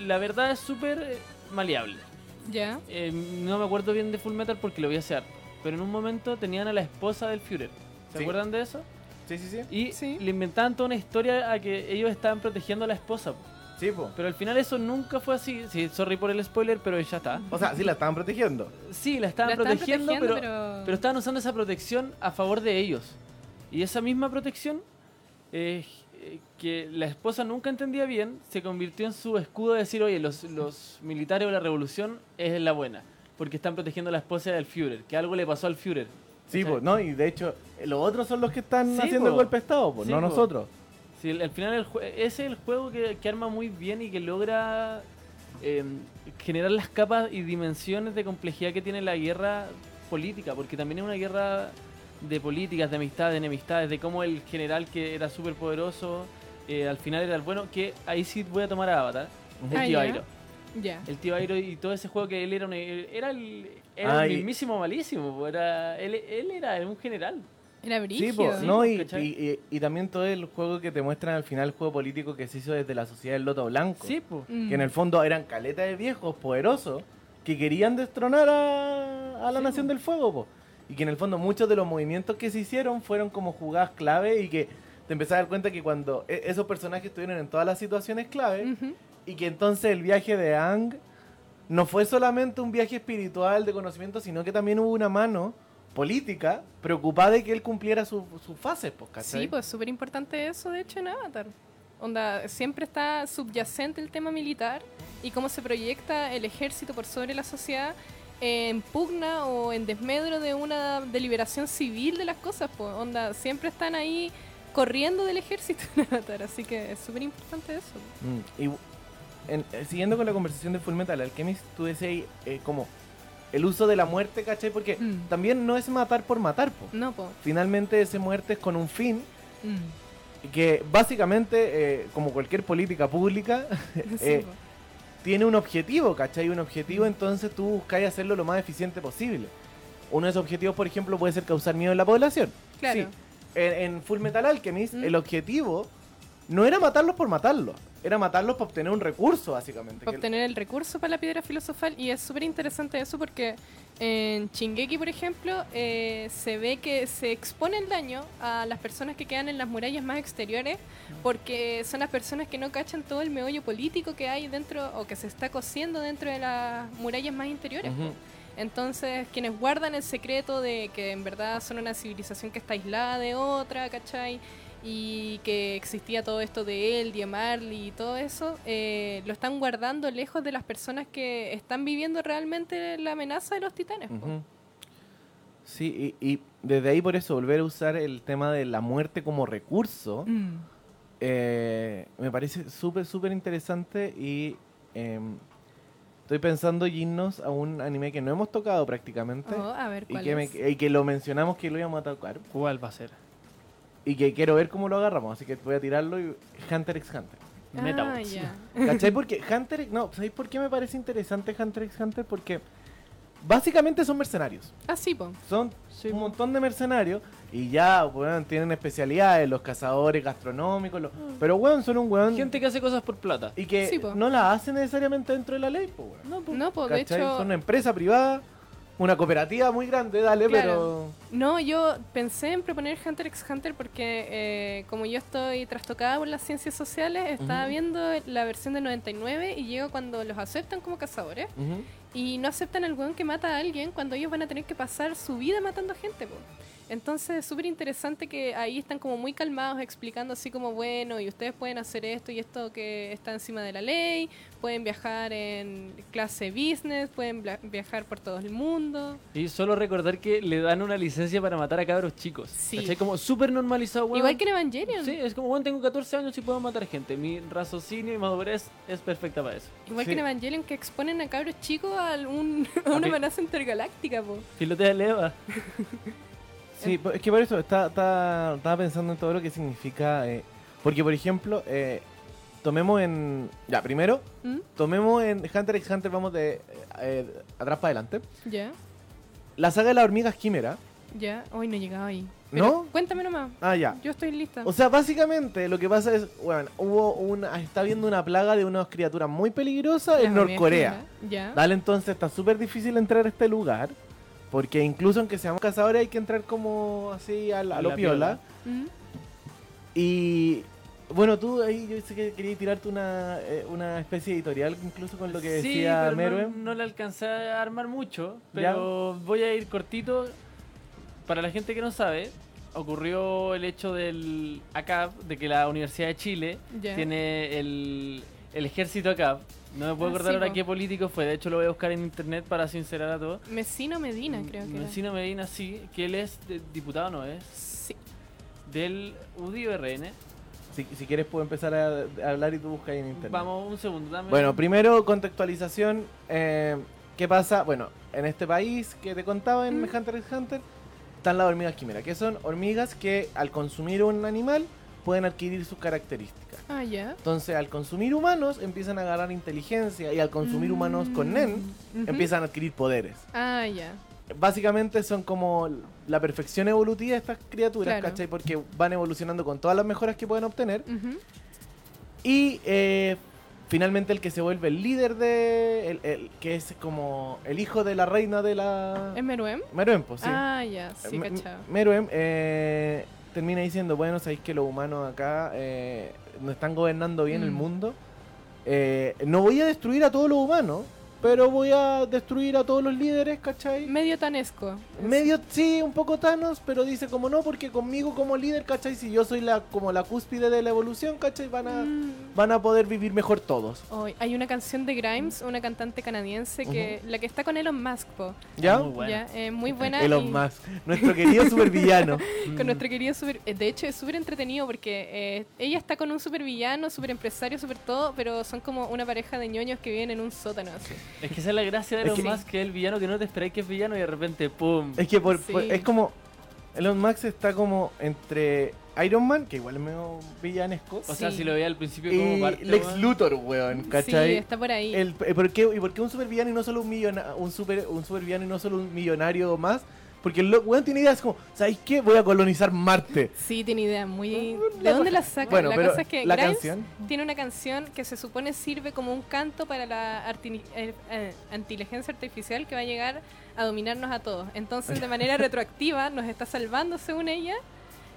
la verdad es súper eh, maleable. Ya. Eh, no me acuerdo bien de Full Metal porque lo voy a hacer, pero en un momento tenían a la esposa del Führer. ¿Se Sí. acuerdan de eso? Sí, sí, sí. Y Sí. le inventaban toda una historia a que ellos estaban protegiendo a la esposa. po. Sí, po. Pero al final eso nunca fue así. Sí, sorry por el spoiler, pero ya está. O sea, sí la estaban protegiendo. Sí, la estaban La estaban protegiendo, pero, pero... pero estaban usando esa protección a favor de ellos. Y esa misma protección, eh, eh, que la esposa nunca entendía bien, se convirtió en su escudo de decir, oye, los, los militares o la revolución es la buena, porque están protegiendo a la esposa del Führer, que algo le pasó al Führer. Sí, ¿Cachai? pues, ¿no? Y de hecho, eh, los otros son los que están Sí, haciendo po. el golpe de Estado, pues, Sí, no po. nosotros. Sí, al al final el jue- ese es el juego que, que arma muy bien y que logra eh, generar las capas y dimensiones de complejidad que tiene la guerra política, porque también es una guerra de políticas, de amistad, de enemistades, de cómo el general que era súper poderoso eh, al final era el bueno, que ahí sí voy a tomar a Avatar, el Ah, tío ya. Airo. El tío Airo y todo ese juego que él era un, era el, era Ah, el y- mismísimo malísimo, po, era, él, él era un general. Era Sí, po, no, y, y- y- y también todo el juego que te muestran al final, el juego político que se hizo desde la sociedad del Loto Blanco. Sí, pues. Mm. Que en el fondo eran caletas de viejos poderosos que querían destronar a, a la Sí, Nación del Fuego, po. Y que en el fondo muchos de los movimientos que se hicieron fueron como jugadas clave y que te empezás a dar cuenta que cuando e- esos personajes estuvieron en todas las situaciones clave y que entonces el viaje de Ang no fue solamente un viaje espiritual de conocimiento, sino que también hubo una mano política preocupada de que él cumpliera su- sus fases, pues. Sí, pues súper importante eso, de hecho, en Avatar. Onda, siempre está subyacente el tema militar y cómo se proyecta el ejército por sobre la sociedad en pugna o en desmedro de una deliberación civil de las cosas. Pues, onda, siempre están ahí corriendo del ejército en Avatar, así que es súper importante eso. Mm, Y en- siguiendo con la conversación de Full Metal Alchemist, tú decías eh, como el uso de la muerte, ¿cachai? Porque Mm. también no es matar por matar, po. No, pues. Finalmente ese muerte es con un fin que básicamente, eh, como cualquier política pública, eh, tiene un objetivo, ¿cachai? Un objetivo, entonces tú buscas hacerlo lo más eficiente posible. Uno de esos objetivos, por ejemplo, puede ser causar miedo en la población. Claro. Sí. En, en Full Metal Alchemist, Mm. el objetivo no era matarlos por matarlos, era matarlos para obtener un recurso, básicamente. que- obtener el recurso para la piedra filosofal y es súper interesante eso porque en Shingeki, por ejemplo, eh, se ve que se expone el daño a las personas que quedan en las murallas más exteriores porque son las personas que no cachan todo el meollo político que hay dentro o que se está cociendo dentro de las murallas más interiores. Entonces, quienes guardan el secreto de que en verdad son una civilización que está aislada de otra, ¿cachai? Y que existía todo esto de él, de Marley y todo eso, eh, lo están guardando lejos de las personas que están viviendo realmente la amenaza de los titanes. Sí, y, y desde ahí por eso volver a usar el tema de la muerte como recurso Mm. eh, me parece súper, súper interesante y em, estoy pensando irnos a un anime que no hemos tocado prácticamente Oh, a ver, y, ¿cuál que me- y que lo mencionamos que lo íbamos a tocar ¿Cuál va a ser? Y que quiero ver cómo lo agarramos, así que voy a tirarlo y Hunter x Hunter. Ah, ya. ¿Cachai? Porque Hunter, x- no, ¿sabéis por qué me parece interesante Hunter x Hunter? Porque básicamente son mercenarios. Ah, sí, po. Son Sí, un po. montón de mercenarios y ya, weón, tienen especialidades, los cazadores gastronómicos, los- pero weón, son un weón Gente que hace cosas por plata. y que Sí, no la hacen necesariamente dentro de la ley, po, weón. No, pues. No, po, de hecho... Son una empresa privada, una cooperativa muy grande, dale, Claro. pero... No, yo pensé en proponer Hunter x Hunter porque eh, como yo estoy trastocada por las ciencias sociales, estaba viendo la versión de 99 y llego cuando los aceptan como cazadores y no aceptan al weón que mata a alguien cuando ellos van a tener que pasar su vida matando gente. po. Entonces es súper interesante que ahí están como muy calmados explicando así como, bueno, y ustedes pueden hacer esto y esto que está encima de la ley, pueden viajar en clase business, pueden viajar por todo el mundo. Y solo recordar que le dan una licencia para matar a cabros chicos. Sí. ¿Cachai? Como súper normalizado, weón. Igual que en Evangelion. Sí, es como, weón, tengo 14 años y puedo matar gente. Mi raciocinio y madurez es perfecta para eso. Igual Sí. que en Evangelion que exponen a cabros chicos a, un- a una amenaza intergaláctica, po. Filotea leva. Sí, es que por eso está, está- estaba pensando en todo lo que significa. eh, porque, por ejemplo, eh, tomemos en. Ya, primero, ¿Mm? tomemos en Hunter x Hunter, vamos de eh, atrás para adelante. Ya, La saga de las hormigas quimera. ya. Hoy no he llegado ahí. ¿No? Cuéntame nomás. Ah, ya. Yo estoy lista. O sea, básicamente lo que pasa es, bueno, hubo una, está habiendo una plaga de unas criaturas muy peligrosas en Norcorea. Ya. Dale, entonces está súper difícil entrar a este lugar. Porque incluso aunque seamos cazadores hay que entrar como así a, la- a lo la piola. Y bueno, tú ahí yo sé que querías tirarte una, eh, una especie de editorial incluso con lo que sí, decía pero no, no le alcancé a armar mucho. Ya. Pero voy a ir cortito. Para la gente que no sabe, ocurrió el hecho del ACAP, de que la Universidad de Chile Ya. tiene el, el ejército ACAP. No me puedo Ah, acordar sí, ahora po. qué político fue. De hecho, lo voy a buscar en internet para sincerar a todos. Mesino Medina, creo que era. Vecino Medina, sí, que él es de- diputado, ¿no es? Sí. Del UDI-RN. Si, si quieres puedo empezar a, a hablar y tú buscas ahí en internet. Vamos, un segundo, dame. Bueno, primero contextualización. eh, ¿Qué pasa? Bueno, en este país que te contaba en Mm. Hunter x Hunter están las hormigas quimera, que son hormigas que al consumir un animal pueden adquirir sus características. Ah, ya. Entonces, al consumir humanos empiezan a agarrar inteligencia y al consumir humanos con NEN Mm, empiezan a adquirir poderes. Ah, ya. Básicamente son como la perfección evolutiva de estas criaturas, Claro. ¿cachai? Porque van evolucionando con todas las mejoras que pueden obtener. Y eh, finalmente el que se vuelve el líder de... El, el- que es como el hijo de la reina de la... ¿Es Meruem? Meruem, pues sí. Ah, ya, sí, cachado. Meruem eh, termina diciendo, bueno, sabéis que los humanos acá eh, no están gobernando bien el Mm. mundo. Eh, no voy a destruir a todos los humanos, pero voy a destruir a todos los líderes, ¿cachai? Medio tanesco. Medio, sí, un poco Thanos, pero dice como no, porque conmigo como líder, ¿cachai? Si yo soy la como la cúspide de la evolución, ¿cachai? Van a, Mm. Van a poder vivir mejor todos. Hay una canción de Grimes, una cantante canadiense, que la que está con Elon Musk, po. ¿Ya? Muy buena. Ya, eh, muy buena. Elon y- Musk, nuestro querido supervillano. Con nuestro querido super... De hecho, es súper entretenido porque eh, ella está con un supervillano, super empresario, super todo, pero son como una pareja de ñoños que viven en un sótano. Así. Es que esa es la gracia de Es Elon que- Musk, que es el villano que no te esperáis que es villano y de repente, ¡pum! Es que por, Sí. por- es como Elon Musk está como entre Iron Man, que igual es medio villanesco, O sea, Sí. si lo veía al principio como y parte, Lex weón. Luthor, weón, ¿cachai? Sí, está por ahí. El, eh, ¿por, qué, ¿Y por qué un supervillano y no solo un millona, un super un supervillano y no solo un millonario más? Porque el lo- weón tiene ideas como, ¿sabéis qué? Voy a colonizar Marte. Sí, tiene idea muy... ¿De dónde la saca? Bueno, la pero cosa es que la Grimes canción. tiene una canción que se supone sirve como un canto para la arti- eh, eh, inteligencia artificial que va a llegar a dominarnos a todos. Entonces, de manera retroactiva, nos está salvando, según ella,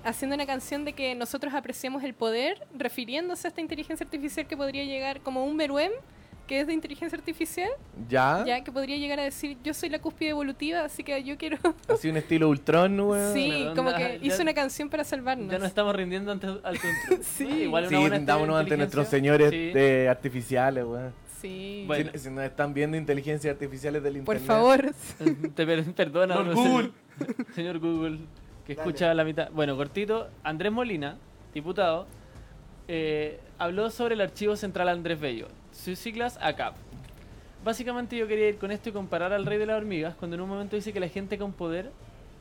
haciendo una canción de que nosotros apreciamos el poder, refiriéndose a esta inteligencia artificial que podría llegar como un Meruem, que es de inteligencia artificial, ¿Ya? ya que podría llegar a decir, yo soy la cúspide evolutiva, así que yo quiero... Así un estilo Ultron, weón. sí, como que ya- hizo una canción para salvarnos. Ya nos estamos rindiendo ante al. Sí. Igual Sí, una buena rindámonos ante nuestros señores Sí. de artificiales, weón. Sí. Bueno. Si, si nos están viendo inteligencias artificiales del Por internet. favor. Te per- perdona, no, Google. Señor Google, que Dale. escucha la mitad. Bueno, cortito, Andrés Molina, diputado, eh, habló sobre el archivo central Andrés Bello, sus siglas ACAP. Básicamente yo quería ir con esto y comparar al rey de las hormigas cuando en un momento dice que la gente con poder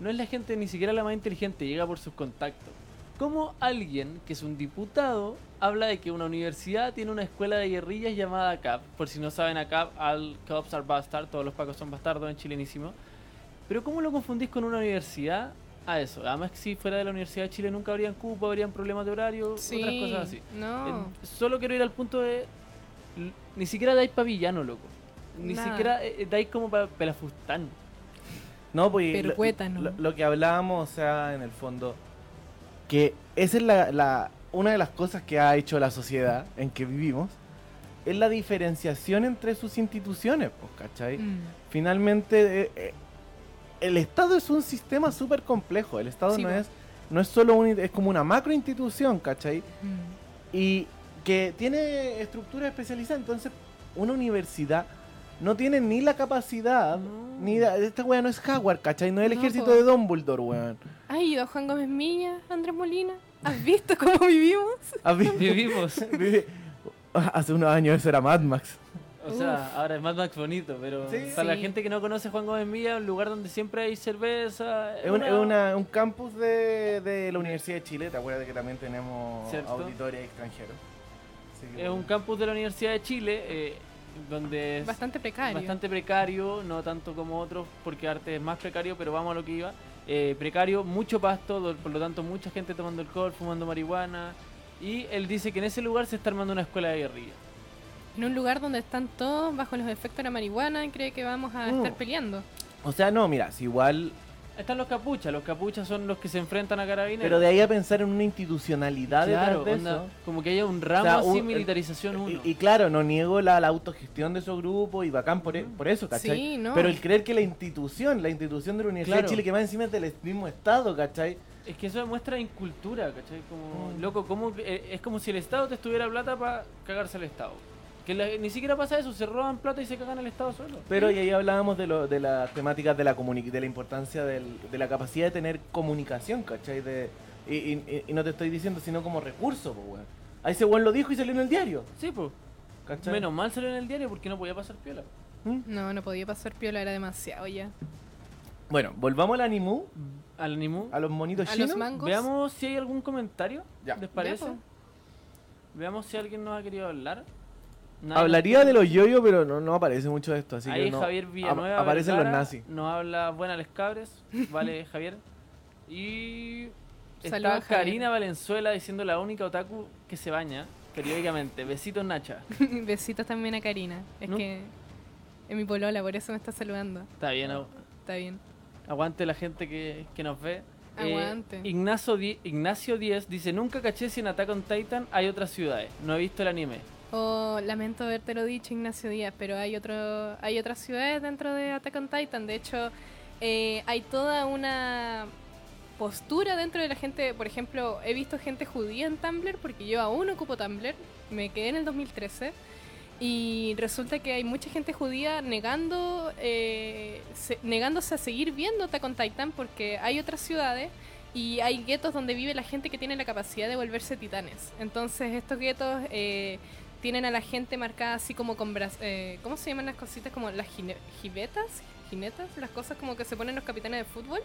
no es la gente ni siquiera la más inteligente, llega por sus contactos. ¿Cómo alguien que es un diputado habla de que una universidad tiene una escuela de guerrillas llamada ACAP? Por si no saben, ACAP, All Cops are Bastard, todos los pacos son bastardos en chilenísimo. Pero ¿cómo lo confundís con una universidad a eso? Además que si fuera de la Universidad de Chile nunca habrían cupo, habrían problemas de horario, Sí. otras cosas así. No. Eh, solo quiero ir al punto de... Ni siquiera dais pa' villano, loco. Ni Nada. siquiera eh, dais como para pelafustán. No, pues lo- lo, lo que hablábamos, o sea, en el fondo, que esa es la, la- una de las cosas que ha hecho la sociedad en que vivimos, es la diferenciación entre sus instituciones, pues, ¿cachai? Mm. Finalmente, eh, eh, el Estado es un sistema súper complejo, el Estado Sí, no es, no es solo un, es como una macro institución, ¿cachai? Mm. y que tiene estructuras especializadas. Entonces, una universidad no tiene ni la capacidad, No. ni la- esta weá no es Howard, ¿cachai? No es el No, ejército po. de Dumbledore, weón. ¿Has ido a Juan Gómez Milla, Andrés Molina? ¿Has visto cómo vivimos? ¿Has? Vivimos. Hace unos años eso era Mad Max. O sea, ahora es Mad Max bonito, pero Sí. para la gente que no conoce Juan Gómez Milla, un lugar donde siempre hay cerveza. Es un, es una- un campus de, de la Universidad de Chile. ¿Te acuerdas que también tenemos Cierto. auditores extranjeros? Es un campus de la Universidad de Chile, eh, donde es Bastante precario. bastante precario, no tanto como otros, porque arte es más precario, pero vamos a lo que iba. Eh, precario, mucho pasto, por lo tanto mucha gente tomando alcohol, fumando marihuana. Y él dice que en ese lugar se está armando una escuela de guerrilla. En un lugar donde están todos bajo los efectos de la marihuana y cree que vamos a Mm. estar peleando. O sea, no, mira, si igual. Están los capuchas, los capuchas son los que se enfrentan a carabineros. Pero de ahí a pensar en una institucionalidad claro, detrás de onda, eso. como que haya un ramo O sea, así, un- militarización uno. Y, y claro, no niego la, la autogestión de esos grupos y bacán por, e- por eso, ¿cachai? Sí, no. Pero el creer que la institución, la institución de la Universidad Claro. de Chile, que va encima es del mismo Estado, ¿cachai? Es que eso demuestra incultura, ¿cachai? Como, Mm. loco, como, que- eh, es como si el Estado te estuviera plata para cagarse al Estado. Que la- ni siquiera pasa eso, se roban plata y se cagan al Estado solo. Pero y ahí hablábamos de, lo, de las temáticas de la, de la importancia del- de la capacidad de tener comunicación, ¿cachai? De, y, y- y no te estoy diciendo sino como recurso, pues, weón. Ahí ese weón lo dijo y salió en el diario, Sí, pues. ¿cachai? Menos mal salió en el diario porque no podía pasar piola. ¿Mm? No, no podía pasar piola, era demasiado ya. Bueno, volvamos al animu, Al Nimu. a los monitos A chinos. los mangos. Veamos si hay algún comentario. Ya. ¿Les parece? Ya. Veamos si alguien nos ha querido hablar. Nadie Hablaría de los yoyos, pero no, no aparece mucho de esto, así Ahí que no. Javier Villanueva. ap- aparecen los nazis. Nos habla Buena Les Cabres. Vale, Javier. Y Saludos, está Javier. Karina Valenzuela diciendo la única otaku que se baña periódicamente. Besitos Nacha. Besitos también a Karina. Es ¿No? que es mi polola, por eso me está saludando. Está bien, Está bien. aguante la gente que, que nos ve. Eh, Aguante. Ignacio, Di- Ignacio Díez dice, nunca caché si en Attack on Titan hay otras ciudades. No he visto el anime. Oh, lamento haberte lo dicho, Ignacio Díaz, pero hay otro, hay otras ciudades dentro de Attack on Titan. De hecho, eh, hay toda una postura dentro de la gente. Por ejemplo, he visto gente judía en Tumblr, porque yo aún ocupo Tumblr. Me quedé en el 2013. Y resulta que hay mucha gente judía negando, eh, se- negándose a seguir viendo Attack on Titan porque hay otras ciudades y hay guetos donde vive la gente que tiene la capacidad de volverse titanes. Entonces estos guetos eh, tienen a la gente marcada así como con bra- eh, ¿cómo se llaman las cositas? Como las jibetas, jinetas, las cosas como que se ponen los capitanes de fútbol.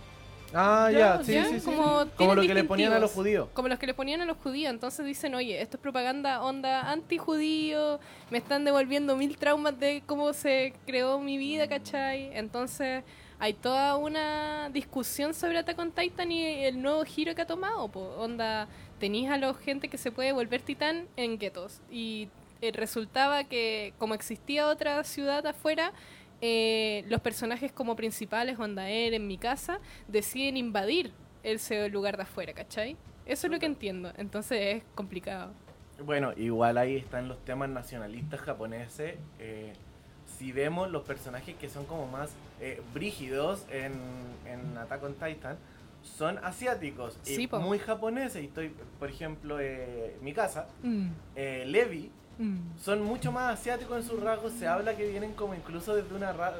Ah, Ya, sí, sí, sí. Como lo que le ponían a los judíos. Como los que le ponían a los judíos. Entonces dicen, oye, esto es propaganda onda anti-judío, me están devolviendo mil traumas de cómo se creó mi vida, ¿cachai? Entonces hay toda una discusión sobre Attack on Titan y el nuevo giro que ha tomado. po. Onda, tenéis a la gente que se puede volver titán en guetos. Y eh, resultaba que como existía otra ciudad afuera, eh, los personajes como principales, Onda Air, en mi casa, deciden invadir ese lugar de afuera, ¿cachai? Eso es lo que entiendo. Entonces es complicado. Bueno, igual ahí están los temas nacionalistas japoneses. eh, si vemos los personajes que son como más eh, brígidos en, en Attack on Titan, son asiáticos y po. muy japoneses. Y estoy, por ejemplo, eh, mi casa, Mm, Levi, mm. son mucho más asiáticos en sus rasgos. Se habla que vienen como incluso desde una raza.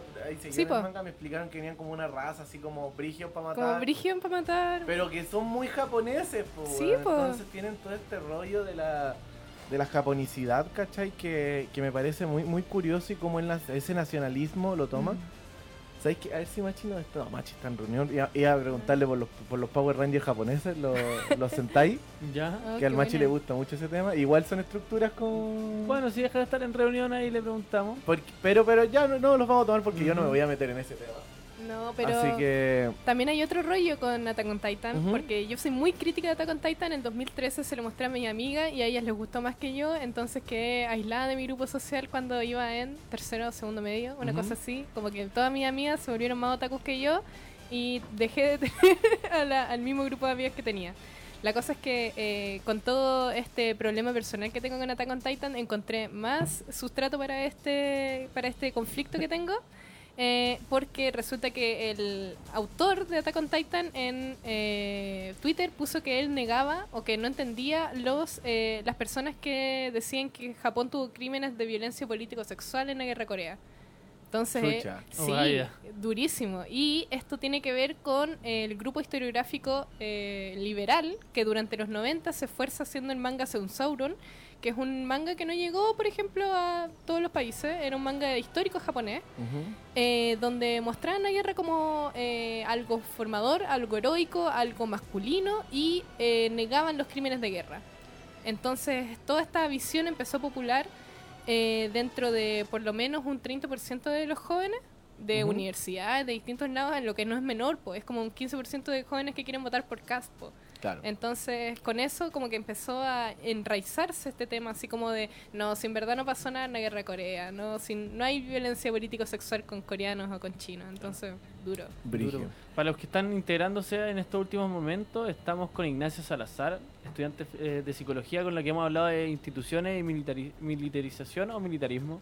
Sí, manga, me explicaron que venían como una raza así como brígidos para matar. Como Brigion para matar. Pero que son muy japoneses, Sí, po. Entonces tienen todo este rollo de la de la japonicidad, ¿cachai? Que, que me parece muy muy curioso y cómo en las- ese nacionalismo lo toman. Mm. ¿Sabes qué? A ver si Machi no está. No, Machi está en reunión. Iba, iba a preguntarle por los, por los Power Rangers japoneses, los, los Sentai, ¿Ya? Oh, que al Machi buena. le gusta mucho ese tema. Igual son estructuras con... Bueno, si deja de estar en reunión ahí le preguntamos. Porque- pero, pero ya no, no los vamos a tomar porque yo no me voy a meter en ese tema. No, pero Así que... también hay otro rollo con Attack on Titan, porque yo soy muy crítica de Attack on Titan. En 2013 se lo mostré a mi amiga y a ellas les gustó más que yo, entonces quedé aislada de mi grupo social cuando iba en tercero o segundo medio, una cosa así. Como que todas mis amigas se volvieron más otakus que yo y dejé de tener a la- al mismo grupo de amigas que tenía. La cosa es que eh, con todo este problema personal que tengo con Attack on Titan, encontré más sustrato para este, para este conflicto que tengo. Eh, porque resulta que el autor de Attack on Titan en eh, Twitter puso que él negaba o que no entendía los eh, las personas que decían que Japón tuvo crímenes de violencia político-sexual en la guerra Corea. Entonces, Chucha. Oh, sí, vaya. durísimo. Y esto tiene que ver con el grupo historiográfico eh, liberal que durante los 90 se esfuerza haciendo el manga Sauron, que es un manga que no llegó, por ejemplo, a todos los países. Era un manga histórico japonés, eh, donde mostraban la guerra como eh, algo formador, algo heroico, algo masculino y eh, negaban los crímenes de guerra. Entonces, toda esta visión empezó a popular eh, dentro de por lo menos un 30% de los jóvenes de Ujú. universidades, de distintos lados, en lo que no es menor, pues es como un 15% de jóvenes que quieren votar por CAST. Claro. Entonces, con eso como que empezó a enraizarse este tema, así como de, no, si en verdad no pasó nada en la guerra de Corea, no, si no hay violencia político-sexual con coreanos o con chinos, entonces, duro. Duro. Para los que están integrándose en estos últimos momentos, estamos con Ignacio Salazar, estudiante eh, de psicología, con la que hemos hablado de instituciones y militari- militarización o militarismo.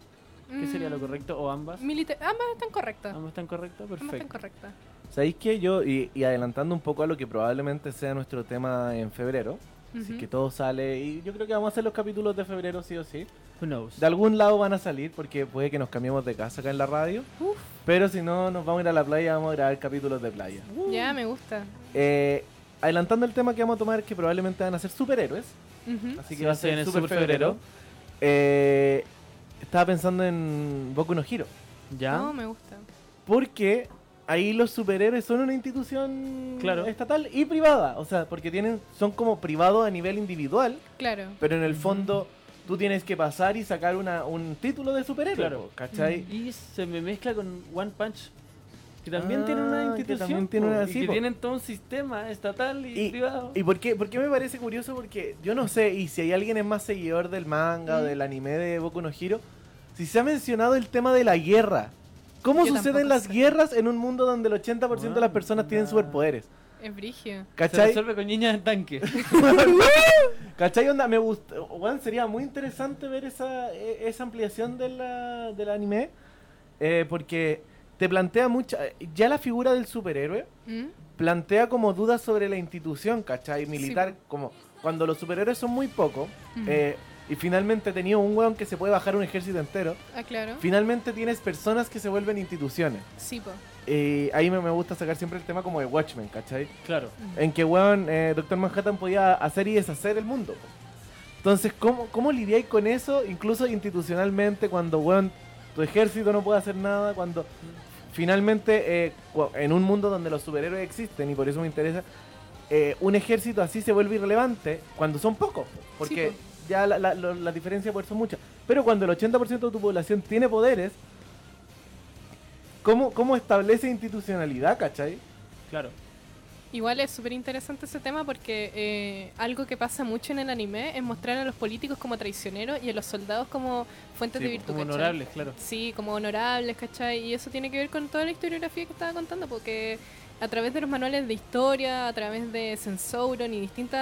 ¿Qué sería lo Mm, correcto? ¿O ambas? milita- ambas están correctas. ¿Ambas están correctas? Ambas están Perfecto. correctas. ¿Sabéis que yo, y, y adelantando un poco a lo que probablemente sea nuestro tema en febrero, así que todo sale, y yo creo que vamos a hacer los capítulos de febrero sí o sí. Who knows? De algún lado van a salir, porque puede que nos cambiemos de casa acá en la radio, Uf, pero si no, nos vamos a ir a la playa, vamos a grabar capítulos de playa. ya me gusta. Eh, adelantando el tema que vamos a tomar, que probablemente van a ser superhéroes, así que Sí, va a se ser viene super super febrero. febrero. Eh, estaba pensando en Boku no Hero, ¿Ya? No, me gusta. porque ahí los superhéroes son una institución Claro. estatal y privada, o sea, porque tienen son como privados a nivel individual, Claro. pero en el fondo tú tienes que pasar y sacar una, un título de superhéroe, Claro. ¿cachai? Y se me mezcla con One Punch. Que también tienen Ah, una que institución. también una- y sí, que tienen todo un sistema estatal y, Y, privado. ¿y por, qué, por qué me parece curioso? Porque yo no sé, y si hay alguien es más seguidor del manga o Mm. del anime de Boku no Hero, si se ha mencionado el tema de la guerra. ¿Cómo Yo suceden las sé. guerras en un mundo donde el 80% de las Bueno, personas tienen superpoderes? Es brigio. Se ¿Cachai? resuelve con niñas en tanque. ¿Cachai? Onda, me gusta. Weón, sería muy interesante ver esa, e- esa ampliación de la- del anime. eh, porque te plantea mucha. Ya la figura del superhéroe ¿Mm? plantea como dudas sobre la institución, ¿cachai? Militar, como cuando los superhéroes son muy pocos. Mm. eh, y finalmente tenido un weón que se puede bajar un ejército entero. Ah, claro. Finalmente tienes personas que se vuelven instituciones. Sí, po. Y ahí me, me gusta sacar siempre el tema como de Watchmen, ¿cachai? Claro. en que weón, eh, Doctor Manhattan podía hacer y deshacer el mundo. po. Entonces, ¿cómo, cómo lidiáis con eso, incluso institucionalmente, cuando weón, tu ejército no puede hacer nada, cuando finalmente, eh, en un mundo donde los superhéroes existen, y por eso me interesa, eh, un ejército así se vuelve irrelevante cuando son pocos, po, porque Sí, po. Ya la, la, lo- la diferencia por son muchas. Pero cuando el 80% de tu población tiene poderes, ¿cómo, cómo establece institucionalidad, cachai? Claro. Igual es súper interesante ese tema porque eh, algo que pasa mucho en el anime es mostrar a los políticos como traicioneros y a los soldados como fuentes de Sí, virtud. como ¿cachai? honorables, claro. Sí, como honorables, ¿cachai? Y eso tiene que ver con toda la historiografía que estaba contando, porque a través de los manuales de historia, a través de Sensouron y distintos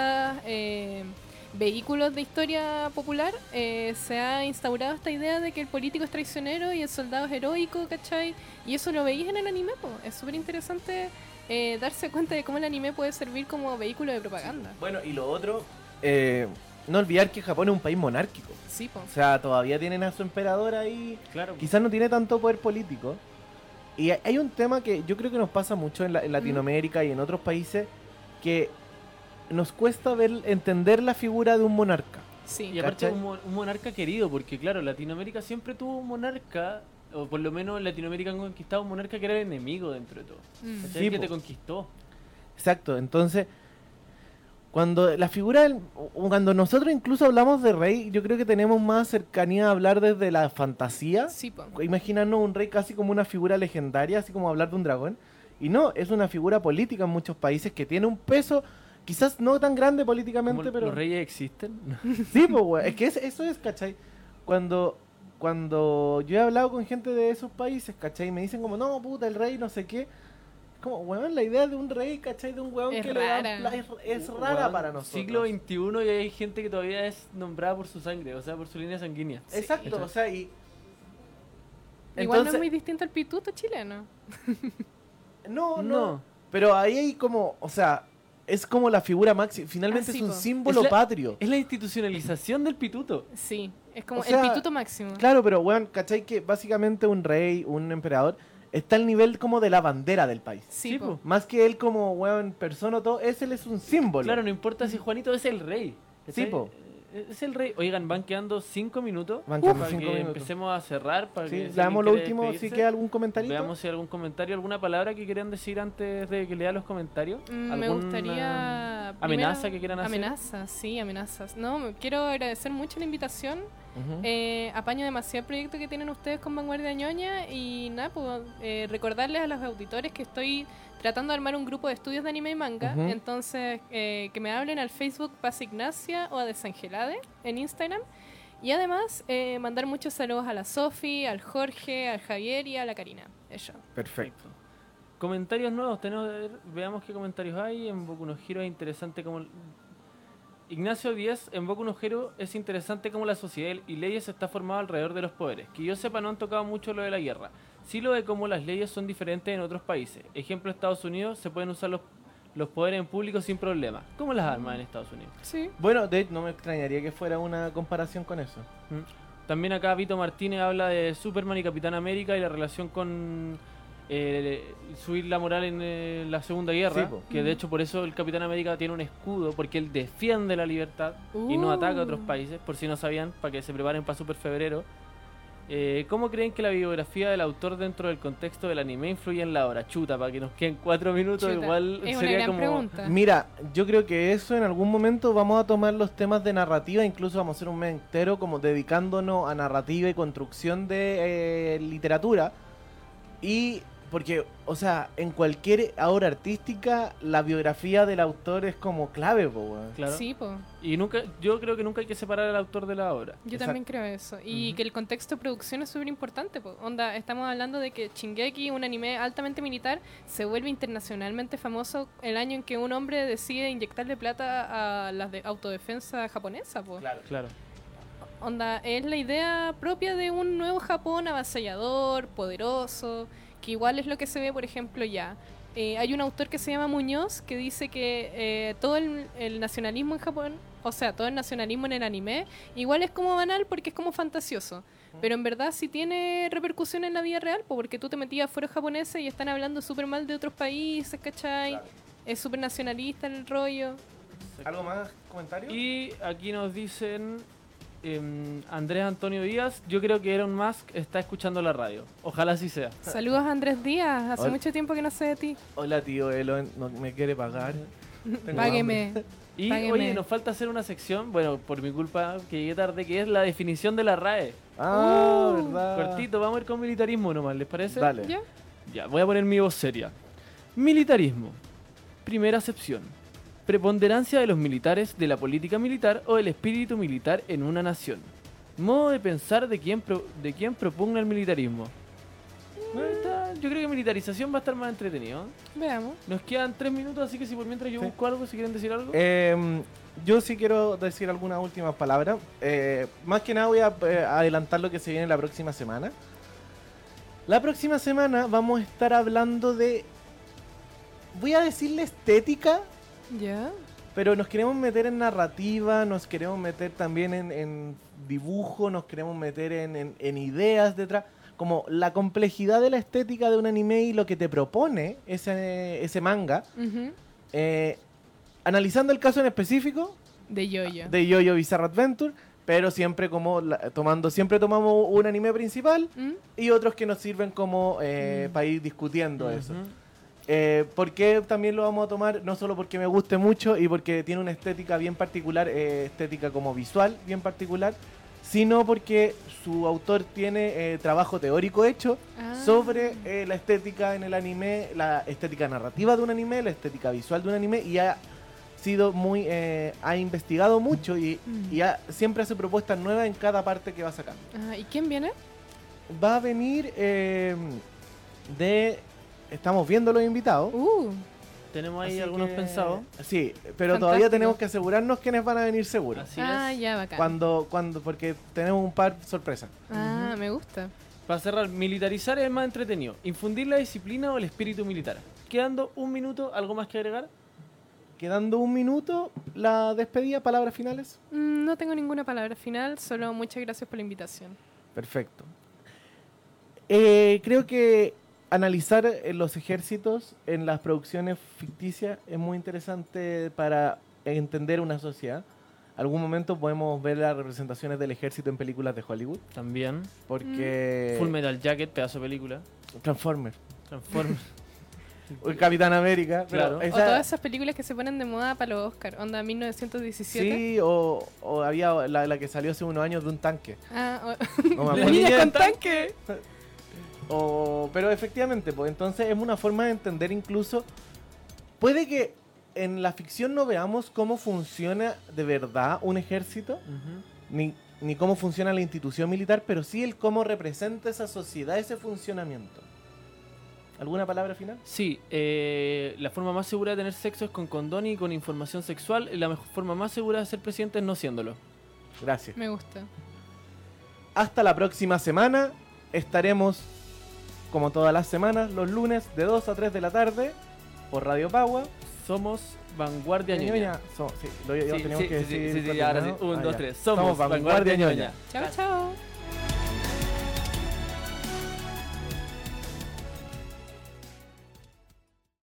vehículos de historia popular, eh, se ha instaurado esta idea de que el político es traicionero y el soldado es heroico, ¿cachai? Y eso lo veis en el anime, po. es súper interesante eh, darse cuenta de cómo el anime puede servir como vehículo de propaganda. Bueno, y lo otro, eh, no olvidar que Japón es un país monárquico. Sí, po. O sea, todavía tienen a su emperador ahí. Claro. Quizás no tiene tanto poder político. Y hay- un tema que yo creo que nos pasa mucho en, la- en Latinoamérica y en otros países que nos cuesta ver, entender la figura de un monarca. Sí. Y aparte un, un monarca querido, porque claro, Latinoamérica siempre tuvo un monarca, o por lo menos en Latinoamérica han conquistado un monarca que era el enemigo dentro de todo. Mm. Sí, que te conquistó. Exacto, entonces, cuando la figura, del- o cuando nosotros incluso hablamos de rey, yo creo que tenemos más cercanía a hablar desde la fantasía. Sí. Imaginarnos un rey casi como una figura legendaria, así como hablar de un dragón. Y no, es una figura política en muchos países que tiene un peso, quizás no tan grande Como políticamente, pero... los reyes existen. Sí, pues, güey. Es que es- eso es, ¿cachai? Cuando, cuando yo he hablado con gente de esos países, ¿cachai? Me dicen como, no, puta, el rey, no sé qué. Como, weón, la idea de un rey, ¿cachai? De un weón Es que le rara. pla- es, es rara Weón, para nosotros. Siglo XXI y hay gente que todavía es nombrada por su sangre, o sea, por su línea sanguínea. Exacto, o sea, y... Igual no es muy distinto al pituto chileno. No, no, No. Pero ahí hay como, o sea, es como la figura máxima. Finalmente Ah, sí, es un po. símbolo Es la- patrio. Es la institucionalización del pituto. Sí, es como O sea, el pituto máximo. Claro, pero weón, ¿cachai? Que básicamente un rey, un emperador, está al nivel como de la bandera del país. Sí, Sí, po. po. Más que él como, weón, persona o todo, ese él es un símbolo. Claro, no importa si Juanito es el rey. ¿cachai? Sí, po. Es el rey. Oigan, van quedando cinco minutos. Van quedando para cinco que minutos. empecemos a cerrar. Para Sí, que leamos alguien lo último, si queda algún comentario. Veamos si hay algún comentario, alguna palabra que quieran decir antes de que lea los comentarios. Mm, Me ¿Alguna gustaría... amenaza primero- que quieran hacer? Amenazas, sí, amenazas. No, me- quiero agradecer mucho la invitación. Ujú. Eh, apaño demasiado el proyecto que tienen ustedes con Vanguardia Ñoña y nada, pues eh, recordarles a los auditores que estoy tratando de armar un grupo de estudios de anime y manga. Ujú. Entonces, eh, que me hablen al Facebook Paz Ignacia o a Desangelade en Instagram. Y además, eh, mandar muchos saludos a la Sofi, al Jorge, al Javier y a la Karina. Eso. Perfecto. Comentarios nuevos, tenemos, veamos qué comentarios hay. En Boku no Hero es interesante como... Ignacio Díaz, en Boku no Hero es interesante como la sociedad y leyes está formada alrededor de los poderes. Que yo sepa no han tocado mucho lo de la guerra. Sí lo de cómo las leyes son diferentes en otros países. Ejemplo, Estados Unidos se pueden usar los, los poderes en público sin problema. Como las armas en Estados Unidos. Sí. Bueno, de hecho, no me extrañaría que fuera una comparación con eso. Mm. También acá Vito Martínez habla de Superman y Capitán América y la relación con eh, subir la moral en eh, la Segunda Guerra. Sí, que de hecho por eso el Capitán América tiene un escudo, porque él defiende la libertad y no Uh. ataca a otros países, por si no sabían, para que se preparen para Super Febrero. Eh, ¿Cómo creen que la biografía del autor dentro del contexto del anime influye en la obra? Chuta, para que nos queden cuatro minutos, Chuta, igual es una sería gran como... pregunta. Mira, yo creo que eso en algún momento vamos a tomar los temas de narrativa, incluso vamos a hacer un mes entero como dedicándonos a narrativa y construcción de eh, literatura. Y porque, o sea, en cualquier obra artística, la biografía del autor es como clave, po, weón. Claro. Sí, po. Y nunca, yo creo que nunca hay que separar al autor de la obra. Yo Exacto. también creo eso. Y que el contexto de producción es súper importante. po. Onda, estamos hablando de que Shingeki, un anime altamente militar, se vuelve internacionalmente famoso el año en que un hombre decide inyectarle plata a las de autodefensa japonesa. Po. Claro. Claro. Onda, es la idea propia de un nuevo Japón avasallador, poderoso, que igual es lo que se ve, por ejemplo, ya. Eh, hay un autor que se llama Muñoz que dice que eh, todo el, el nacionalismo en Japón, o sea, todo el nacionalismo en el anime, igual es como banal porque es como fantasioso. Pero en verdad sí tiene repercusión en la vida real, po, porque tú te metías fuera japoneses y están hablando súper mal de otros países, ¿cachai? Claro. Es súper nacionalista el rollo. ¿Algo más? ¿Comentario? Y aquí nos dicen em, Andrés Antonio Díaz, yo creo que Elon Musk está escuchando la radio. Ojalá así sea. Saludos a Andrés Díaz, hace Hola. mucho tiempo que no sé de ti. Hola, tío Elon, ¿no me quiere pagar? Tengo Págueme. Y Págueme. oye, nos falta hacer una sección, bueno, por mi culpa que llegué tarde, que es la definición de la RAE. Ah, Uh, verdad. Cortito, vamos a ir con militarismo nomás, ¿les parece? Dale. ¿Ya? Ya, voy a poner mi voz seria. Militarismo. Primera acepción. Preponderancia de los militares de la política militar o el espíritu militar en una nación. Modo de pensar de quien, pro- de quien propugna el militarismo. Bueno, está- yo creo que militarización va a estar más entretenido. Veamos. Nos quedan tres minutos, así que si por mientras yo Sí. busco algo, si quieren decir algo. Eh, yo sí quiero decir algunas últimas palabras. Eh, más que nada voy a eh, adelantar lo que se viene la próxima semana. La próxima semana vamos a estar hablando de... Voy a decirle estética, ¿Ya? pero nos queremos meter en narrativa, nos queremos meter también en, en dibujo, nos queremos meter en, en- en ideas detrás. Como la complejidad de la estética de un anime y lo que te propone ese, ese manga. Eh, analizando el caso en específico De Yoyo. de Yoyo Bizarre Adventure, pero siempre como la- tomando, siempre tomamos un anime principal ¿Mm? y otros que nos sirven como eh, Mm. para ir discutiendo eso. Eh, ¿Por qué también lo vamos a tomar? No solo porque me guste mucho y porque tiene una estética bien particular, eh, estética como visual bien particular, sino porque su autor tiene eh, trabajo teórico hecho Ah. sobre eh, la estética en el anime, la estética narrativa de un anime, la estética visual de un anime y ha sido muy, eh, ha investigado mucho y, Mm. y ha- siempre hace propuestas nuevas en cada parte que va sacando. Ah, ¿Y quién viene? Va a venir de, estamos viendo los invitados. Uh, Tenemos ahí así algunos que- pensados. Sí, pero todavía tenemos que asegurarnos quiénes van a venir seguros. Así ah, es. ya, bacán. Cuando, cuando, porque tenemos un par sorpresas. Ah, me gusta. Para cerrar, militarizar es más entretenido. Infundir la disciplina o el espíritu militar. Quedando un minuto, ¿algo más que agregar? Quedando un minuto, la despedida, palabras finales. Mm, No tengo ninguna palabra final, solo muchas gracias por la invitación. Perfecto. Eh, creo que analizar eh, los ejércitos en las producciones ficticias es muy interesante para entender una sociedad. Algún momento podemos ver las representaciones del ejército en películas de Hollywood, También. porque Full Metal Jacket, pedazo de película. Transformers, Transformers. o el Capitán América, Claro. O esa- todas esas películas que se ponen de moda para los Oscar, onda 1917. sí, o, o había la, la que salió hace unos años de un tanque. Ah, o- No me acuerdo. con tanque. O- pero efectivamente, pues entonces es una forma de entender incluso. Puede que en la ficción no veamos cómo funciona de verdad un ejército, ni, ni cómo funciona la institución militar, pero sí el cómo representa esa sociedad, ese funcionamiento. ¿Alguna palabra final? Sí, eh, la forma más segura de tener sexo es con condón y con información sexual. La mejor forma más segura de ser presidente es no siéndolo. Gracias. Me gusta. Hasta la próxima semana. Estaremos, como todas las semanas, los lunes de 2 a 3 de la tarde por Radio Pagua. Somos Vanguardia Ñoña. Ñoña. So- sí, lo, lo Sí, tenemos sí, que sí, decir sí, sí, ahora sí. Un, Ah, dos, ya. tres. Somos, Vanguardia Ñoña. Chao, chao.